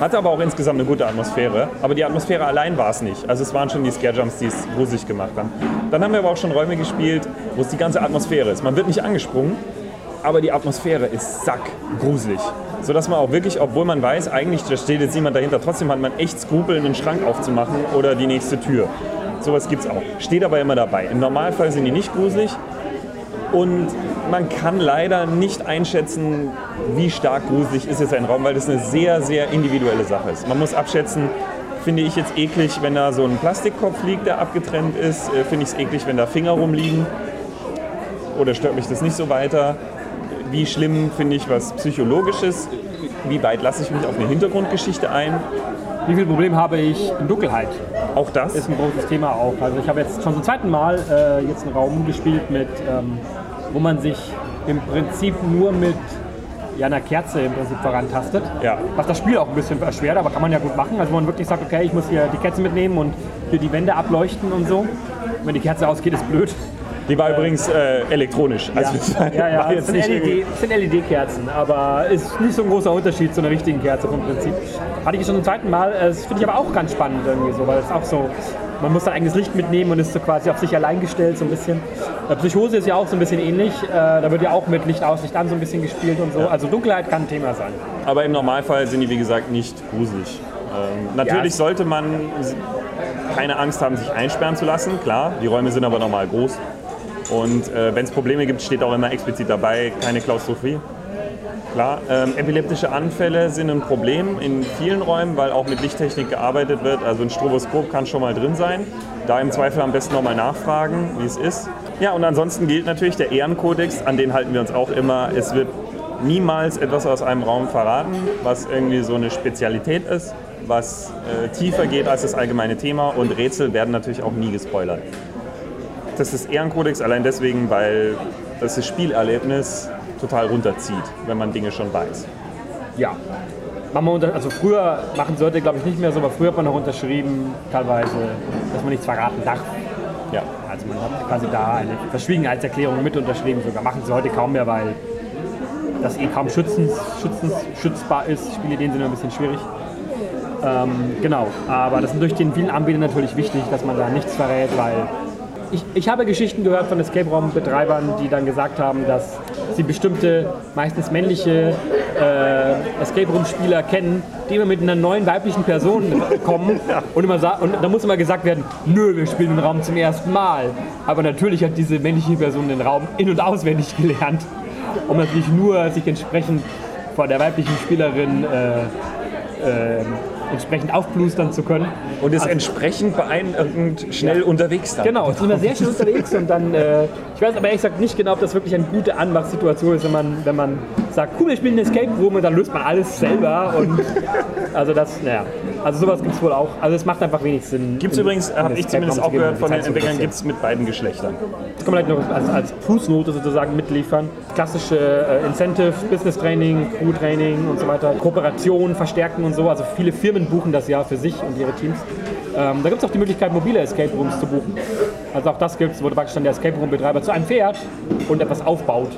Hatte aber auch insgesamt eine gute Atmosphäre. Aber die Atmosphäre allein war es nicht. Also es waren schon die Scare-Jumps, die es gruselig gemacht haben. Dann haben wir aber auch schon Räume gespielt, wo es die ganze Atmosphäre ist. Man wird nicht angesprungen, aber die Atmosphäre ist sackgruselig. Sodass man auch wirklich, obwohl man weiß, eigentlich da steht jetzt niemand dahinter, trotzdem hat man echt Skrupel, einen Schrank aufzumachen oder die nächste Tür. Sowas gibt es auch. Steht aber immer dabei. Im Normalfall sind die nicht gruselig. Und man kann leider nicht einschätzen, wie stark gruselig ist jetzt ein Raum, weil das eine sehr, sehr individuelle Sache ist. Man muss abschätzen, finde ich jetzt eklig, wenn da so ein Plastikkopf liegt, der abgetrennt ist. Äh, Finde ich es eklig, wenn da Finger rumliegen. Oder stört mich das nicht so weiter? Wie schlimm finde ich was Psychologisches? Wie weit lasse ich mich auf eine Hintergrundgeschichte ein? Wie viel Problem habe ich in Dunkelheit? Auch das? Ist ein großes Thema auch. Also ich habe jetzt schon zum zweiten Mal äh, jetzt einen Raum gespielt, mit, ähm, wo man sich im Prinzip nur mit ja, einer Kerze im Prinzip vorantastet. Ja. Was das Spiel auch ein bisschen erschwert, aber kann man ja gut machen. Also man wirklich sagt, okay, ich muss hier die Kerze mitnehmen und hier die Wände ableuchten und so. Wenn die Kerze ausgeht, ist blöd. Die war übrigens äh, elektronisch. Also Ja, ja, [laughs] jetzt sind LED es sind LED-Kerzen, aber ist nicht so ein großer Unterschied zu einer richtigen Kerze vom Prinzip. Hatte ich schon zum zweiten Mal, äh, das finde ich aber auch ganz spannend irgendwie so, weil es auch so, man muss sein eigenes Licht mitnehmen und ist so quasi auf sich allein gestellt so ein bisschen. Psychose ist ja auch so ein bisschen ähnlich, äh, da wird ja auch mit Licht aus, Licht an so ein bisschen gespielt und so. Also Dunkelheit kann ein Thema sein. Aber im Normalfall sind die, wie gesagt, nicht gruselig. Ähm, natürlich Ja. sollte man keine Angst haben, sich einsperren zu lassen. Klar, die Räume sind aber normal groß. Und äh, wenn es Probleme gibt, steht auch immer explizit dabei, keine Klaustrophie. Klar, ähm, epileptische Anfälle sind ein Problem in vielen Räumen, weil auch mit Lichttechnik gearbeitet wird. Also ein Stroboskop kann schon mal drin sein. Da im Zweifel am besten nochmal nachfragen, wie es ist. Ja, und ansonsten gilt natürlich der Ehrenkodex, an den halten wir uns auch immer. Es wird niemals etwas aus einem Raum verraten, was irgendwie so eine Spezialität ist, was äh, tiefer geht als das allgemeine Thema. Und Rätsel werden natürlich auch nie gespoilert. das ist Ehrenkodex allein deswegen, weil das das Spielerlebnis total runterzieht, wenn man Dinge schon weiß. Ja. Also früher machen sie heute, glaube ich, nicht mehr so, aber früher hat man noch unterschrieben, teilweise, dass man nichts verraten darf. Ja. Also man hat quasi da eine Verschwiegenheitserklärung mit unterschrieben, sogar machen sie heute kaum mehr, weil das eh kaum schützens, schützens, schützbar ist. Spiele in dem Sinne ein bisschen schwierig. Ähm, genau, aber das ist durch den vielen Anbietern natürlich wichtig, dass man da nichts verrät, weil ich, ich habe Geschichten gehört von Escape Room Betreibern, die dann gesagt haben, dass sie bestimmte, meistens männliche äh, Escape Room Spieler kennen, die immer mit einer neuen weiblichen Person kommen [laughs] und, immer und da muss immer gesagt werden, nö, wir spielen den Raum zum ersten Mal. Aber natürlich hat diese männliche Person den Raum in- und auswendig gelernt, um natürlich nur sich entsprechend vor der weiblichen Spielerin äh, äh, entsprechend aufplustern zu können. Und ist entsprechend beeindruckend schnell unterwegs dann. Genau, sind wir sehr schnell unterwegs und dann, äh, weiß aber ehrlich gesagt nicht genau, ob das wirklich eine gute Anmachsituation ist, wenn man, wenn man sagt, cool, wir spielen einen Escape Room und dann löst man alles selber und [laughs] also das, naja, also sowas gibt es wohl auch, also es macht einfach wenig Sinn. Gibt es übrigens, habe ich zumindest auch gehört von den Entwicklern, gibt es mit beiden Geschlechtern. Das kann man vielleicht noch als, als Fußnote sozusagen mitliefern. Klassische äh, Incentive, Business Training, Crew Training und so weiter. Kooperation, Verstärken und so. Also viele Firmen buchen das ja für sich und ihre Teams. Ähm, da gibt es auch die Möglichkeit, mobile Escape Rooms zu buchen. Also auch das gibt es, wo praktisch dann der Escape Room Betreiber zu einem fährt und etwas aufbaut.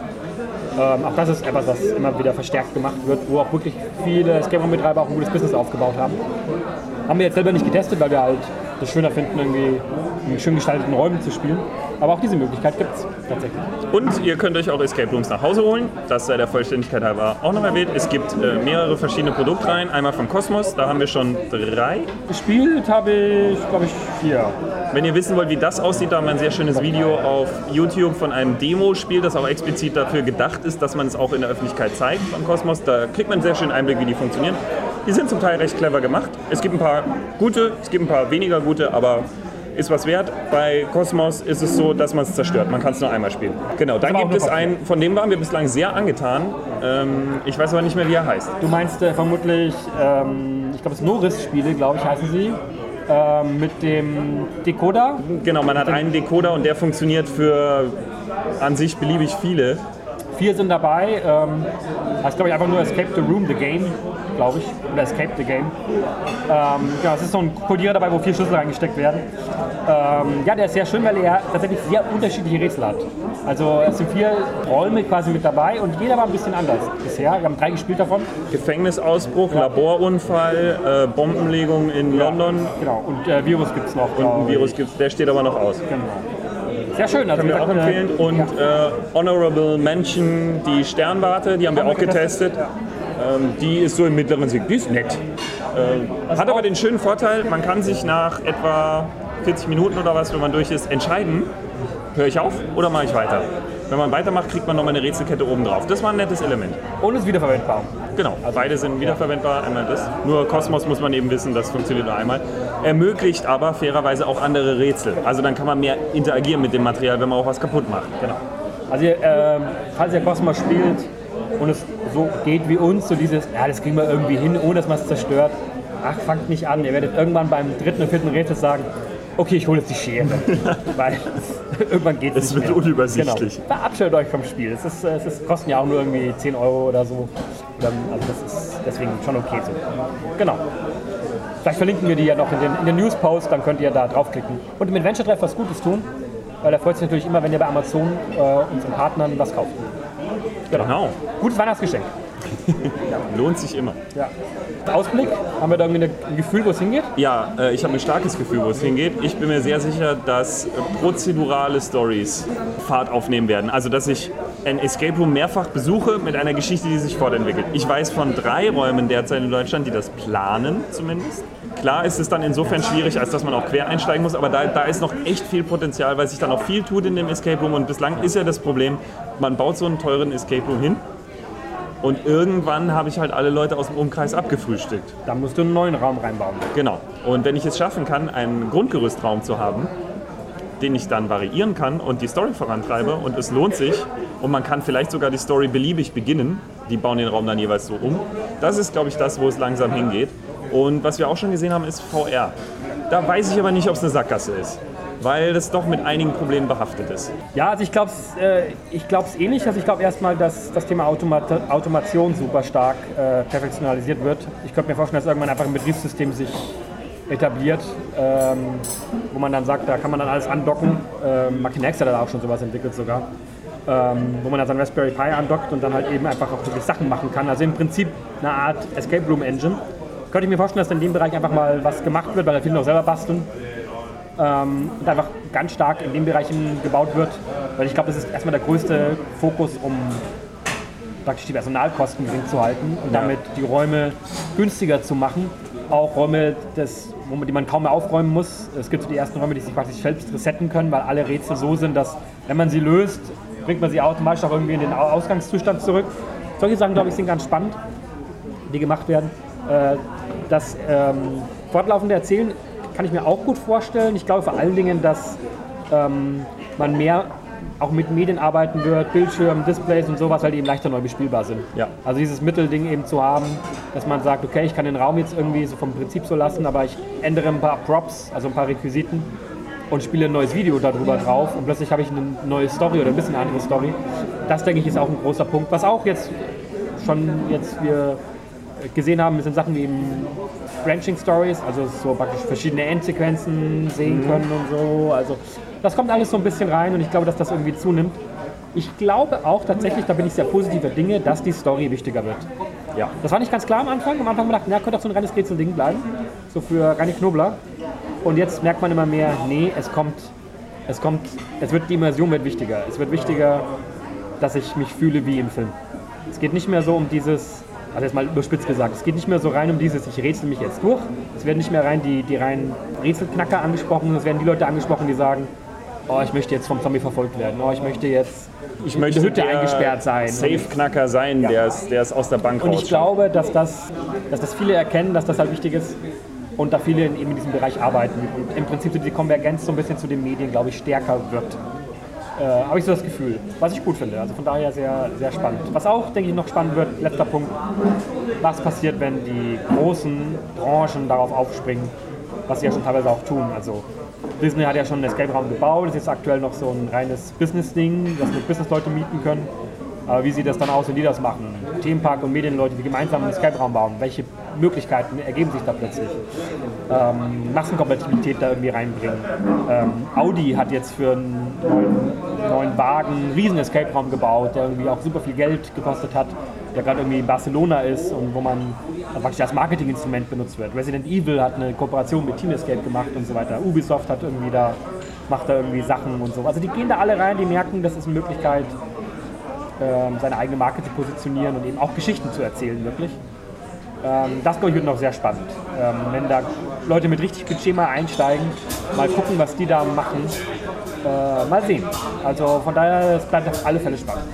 Ähm, auch das ist etwas, was immer wieder verstärkt gemacht wird, wo auch wirklich viele Escape Room Betreiber auch ein gutes Business aufgebaut haben. Haben wir jetzt selber nicht getestet, weil wir halt das schöner finden, irgendwie in schön gestalteten Räumen zu spielen. Aber auch diese Möglichkeit gibt es tatsächlich. Und ihr könnt euch auch Escape Rooms nach Hause holen. Das sei der Vollständigkeit halber auch noch erwähnt. Es gibt äh, mehrere verschiedene Produktreihen. Einmal von Cosmos, da haben wir schon drei. Gespielt habe ich, glaube ich, vier. Wenn ihr wissen wollt, wie das aussieht, da haben wir ein sehr schönes Video auf YouTube von einem Demo-Spiel, das auch explizit dafür gedacht ist, dass man es auch in der Öffentlichkeit zeigt von Cosmos. Da kriegt man einen sehr schönen Einblick, wie die funktionieren. Die sind zum Teil recht clever gemacht. Es gibt ein paar gute, es gibt ein paar weniger gute, aber ist was wert. Bei Cosmos ist es so, dass man es zerstört. Man kann es nur einmal spielen. Genau, dann gibt es einen, von dem waren wir bislang sehr angetan. Ähm, ich weiß aber nicht mehr, wie er heißt. Du meinst äh, vermutlich, ähm, ich glaube, es Norris-Spiele, glaube ich, heißen sie. Ähm, mit dem Decoder. Genau, man hat einen Decoder und der funktioniert für an sich beliebig viele. Vier sind dabei. Ähm, heißt, glaube ich, einfach nur Escape the Room, the Game, glaube ich. Oder Escape the Game. Ähm, genau, es ist so ein Kodierer dabei, wo vier Schlüssel reingesteckt werden. Ähm, ja, der ist sehr schön, weil er tatsächlich sehr unterschiedliche Rätsel hat. Also es sind vier Räume quasi mit dabei und jeder war ein bisschen anders bisher. Wir haben drei gespielt davon. Gefängnisausbruch, Laborunfall, äh, Bombenlegung in London Genau, und äh, Virus gibt es noch. und ein Virus ich. gibt's, der steht aber noch aus. Genau. Sehr schön. Also Können wir auch gesagt, empfehlen. äh, Und ja. äh, Honorable Mention, die Sternwarte, die haben wir Haben auch wir getestet, getestet. Ähm, die ist so im mittleren Segment. Die ist nett. Äh, hat aber den schönen Vorteil, man kann sich nach etwa 40 Minuten oder was, wenn man durch ist, entscheiden, höre ich auf oder mache ich weiter. Wenn man weitermacht, kriegt man nochmal eine Rätselkette oben drauf. Das war ein nettes Element. Und ist wiederverwendbar. Genau, beide sind wiederverwendbar, einmal das. Nur Cosmos muss man eben wissen, das funktioniert nur einmal. Ermöglicht aber fairerweise auch andere Rätsel. Also dann kann man mehr interagieren mit dem Material, wenn man auch was kaputt macht. Genau. Also ihr, ähm, falls ihr Cosmos spielt und es so geht wie uns, so dieses, ja, das kriegen wir irgendwie hin, ohne dass man es zerstört. Ach, fangt nicht an. Ihr werdet irgendwann beim dritten und vierten Rätsel sagen, okay, ich hole jetzt die Schere. [laughs] Weil [laughs] irgendwann geht es Es nicht wird mehr. unübersichtlich. Genau. Verabschiedet euch vom Spiel. Es, ist, es ist, kosten ja auch nur irgendwie 10 Euro oder so. Dann, also das ist deswegen schon okay so. Genau. Vielleicht verlinken wir die ja noch in den, in den News-Post, dann könnt ihr da draufklicken. Und im Adventure Treff was Gutes tun, weil er freut sich natürlich immer, wenn ihr bei Amazon äh, unseren Partnern was kauft. Genau, Gutes Weihnachtsgeschenk. [laughs] lohnt sich immer. Ja. Ausblick, haben wir da irgendwie ein Gefühl, wo es hingeht? Ja, äh, ich habe ein starkes Gefühl, wo es hingeht. Ich bin mir sehr sicher, dass äh, prozedurale Stories Fahrt aufnehmen werden. Also, dass ich ein Escape Room mehrfach besuche mit einer Geschichte, die sich fortentwickelt. Ich weiß von drei Räumen derzeit in Deutschland, die das planen zumindest. Klar ist es dann insofern schwierig, als dass man auch quer einsteigen muss, aber da, da ist noch echt viel Potenzial, weil sich dann auch viel tut in dem Escape Room. Und bislang ist ja das Problem, man baut so einen teuren Escape Room hin und irgendwann habe ich halt alle Leute aus dem Umkreis abgefrühstückt. Da musst du einen neuen Raum reinbauen. Genau. Und wenn ich es schaffen kann, einen Grundgerüstraum zu haben, den ich dann variieren kann und die Story vorantreibe und es lohnt sich und man kann vielleicht sogar die Story beliebig beginnen, die bauen den Raum dann jeweils so um. Das ist, glaube ich, das, wo es langsam hingeht. Und was wir auch schon gesehen haben, ist VR. Da weiß ich aber nicht, ob es eine Sackgasse ist. Weil das doch mit einigen Problemen behaftet ist. Ja, also ich glaube es äh, glaub's eh nicht. Also ich glaube erstmal, dass das Thema Automat Automation super stark äh, perfektionalisiert wird. Ich könnte mir vorstellen, dass irgendwann einfach ein Betriebssystem sich etabliert, ähm, wo man dann sagt, da kann man dann alles andocken. Ähm, Makinex hat da auch schon sowas entwickelt sogar. Ähm, wo man dann sein Raspberry Pi andockt und dann halt eben einfach auch wirklich Sachen machen kann. Also im Prinzip eine Art Escape Room Engine. Könnte ich mir vorstellen, dass in dem Bereich einfach mal was gemacht wird, weil da viele noch selber basteln. Ähm, und einfach ganz stark in den Bereichen gebaut wird. Weil ich glaube, das ist erstmal der größte Fokus, um praktisch die Personalkosten gering zu halten und Ja. damit die Räume günstiger zu machen. Auch Räume, das, wo man, die man kaum mehr aufräumen muss. Es gibt so die ersten Räume, die sich praktisch selbst resetten können, weil alle Rätsel so sind, dass wenn man sie löst, bringt man sie automatisch auch irgendwie in den Au- Ausgangszustand zurück. Solche Sachen, glaube ich, sind ganz spannend, die gemacht werden. Äh, das ähm, fortlaufende Erzählen kann ich mir auch gut vorstellen. Ich glaube vor allen Dingen, dass ähm, man mehr auch mit Medien arbeiten wird, Bildschirm, Displays und sowas, weil die eben leichter neu bespielbar sind. Ja. Also dieses Mittelding eben zu haben, dass man sagt, okay, ich kann den Raum jetzt irgendwie so vom Prinzip so lassen, aber ich ändere ein paar Props, also ein paar Requisiten und spiele ein neues Video darüber drauf und plötzlich habe ich eine neue Story oder ein bisschen eine andere Story. Das denke ich ist auch ein großer Punkt. Was auch jetzt schon jetzt wir gesehen haben, sind Sachen wie eben Branching Stories, also so praktisch verschiedene Endsequenzen sehen können und so. Also das kommt alles so ein bisschen rein und ich glaube, dass das irgendwie zunimmt. Ich glaube auch tatsächlich, da bin ich sehr positiver Dinge, dass die Story wichtiger wird. Ja. Das war nicht ganz klar am Anfang. Am Anfang haben wir gedacht, na, könnte auch so ein reines Rätsel-Ding bleiben. So für Reini Knobler. Und jetzt merkt man immer mehr, nee, es kommt, es kommt, es wird, die Immersion wird wichtiger. Es wird wichtiger, dass ich mich fühle wie im Film. Es geht nicht mehr so um dieses, also jetzt mal überspitzt gesagt, es geht nicht mehr so rein um dieses, ich rätsel mich jetzt durch. Es werden nicht mehr rein die, die reinen Rätselknacker angesprochen, es werden die Leute angesprochen, die sagen, oh, ich möchte jetzt vom Zombie verfolgt werden, oh, ich möchte jetzt Ich in möchte der Hütte der eingesperrt sein. Safe-Knacker sein, Ja. der es der es aus der Bank Und ich glaube, dass das, dass das viele erkennen, dass das halt wichtig ist und da viele in, eben in diesem Bereich arbeiten. Und im Prinzip die Konvergenz so ein bisschen zu den Medien, glaube ich, stärker wird. Äh, Habe ich so das Gefühl, was ich gut finde. Also von daher sehr, sehr spannend. Was auch, denke ich, noch spannend wird, letzter Punkt, was passiert, wenn die großen Branchen darauf aufspringen, was sie ja schon teilweise auch tun. Also Disney hat ja schon einen Escape-Raum gebaut, ist jetzt aktuell noch so ein reines Business-Ding, das mit Business-Leute mieten können. Wie sieht das dann aus, wenn die das machen? Themenpark und Medienleute, die gemeinsam einen Escape-Raum bauen. Welche Möglichkeiten ergeben sich da plötzlich? Ähm, Massenkompatibilität da irgendwie reinbringen. Ähm, Audi hat jetzt für einen neuen, neuen Wagen einen riesen Escape-Raum gebaut, der irgendwie auch super viel Geld gekostet hat, der gerade irgendwie in Barcelona ist und wo man praktisch als Marketinginstrument benutzt wird. Resident Evil hat eine Kooperation mit Team Escape gemacht und so weiter. Ubisoft hat irgendwie da, macht da irgendwie Sachen und so. Also die gehen da alle rein, die merken, das ist eine Möglichkeit, seine eigene Marke zu positionieren und eben auch Geschichten zu erzählen, wirklich. Ähm, das, glaube ich, wird noch sehr spannend. Ähm, wenn da Leute mit richtig Budget mal einsteigen, mal gucken, was die da machen, äh, mal sehen. Also von daher, es bleibt auf alle Fälle spannend.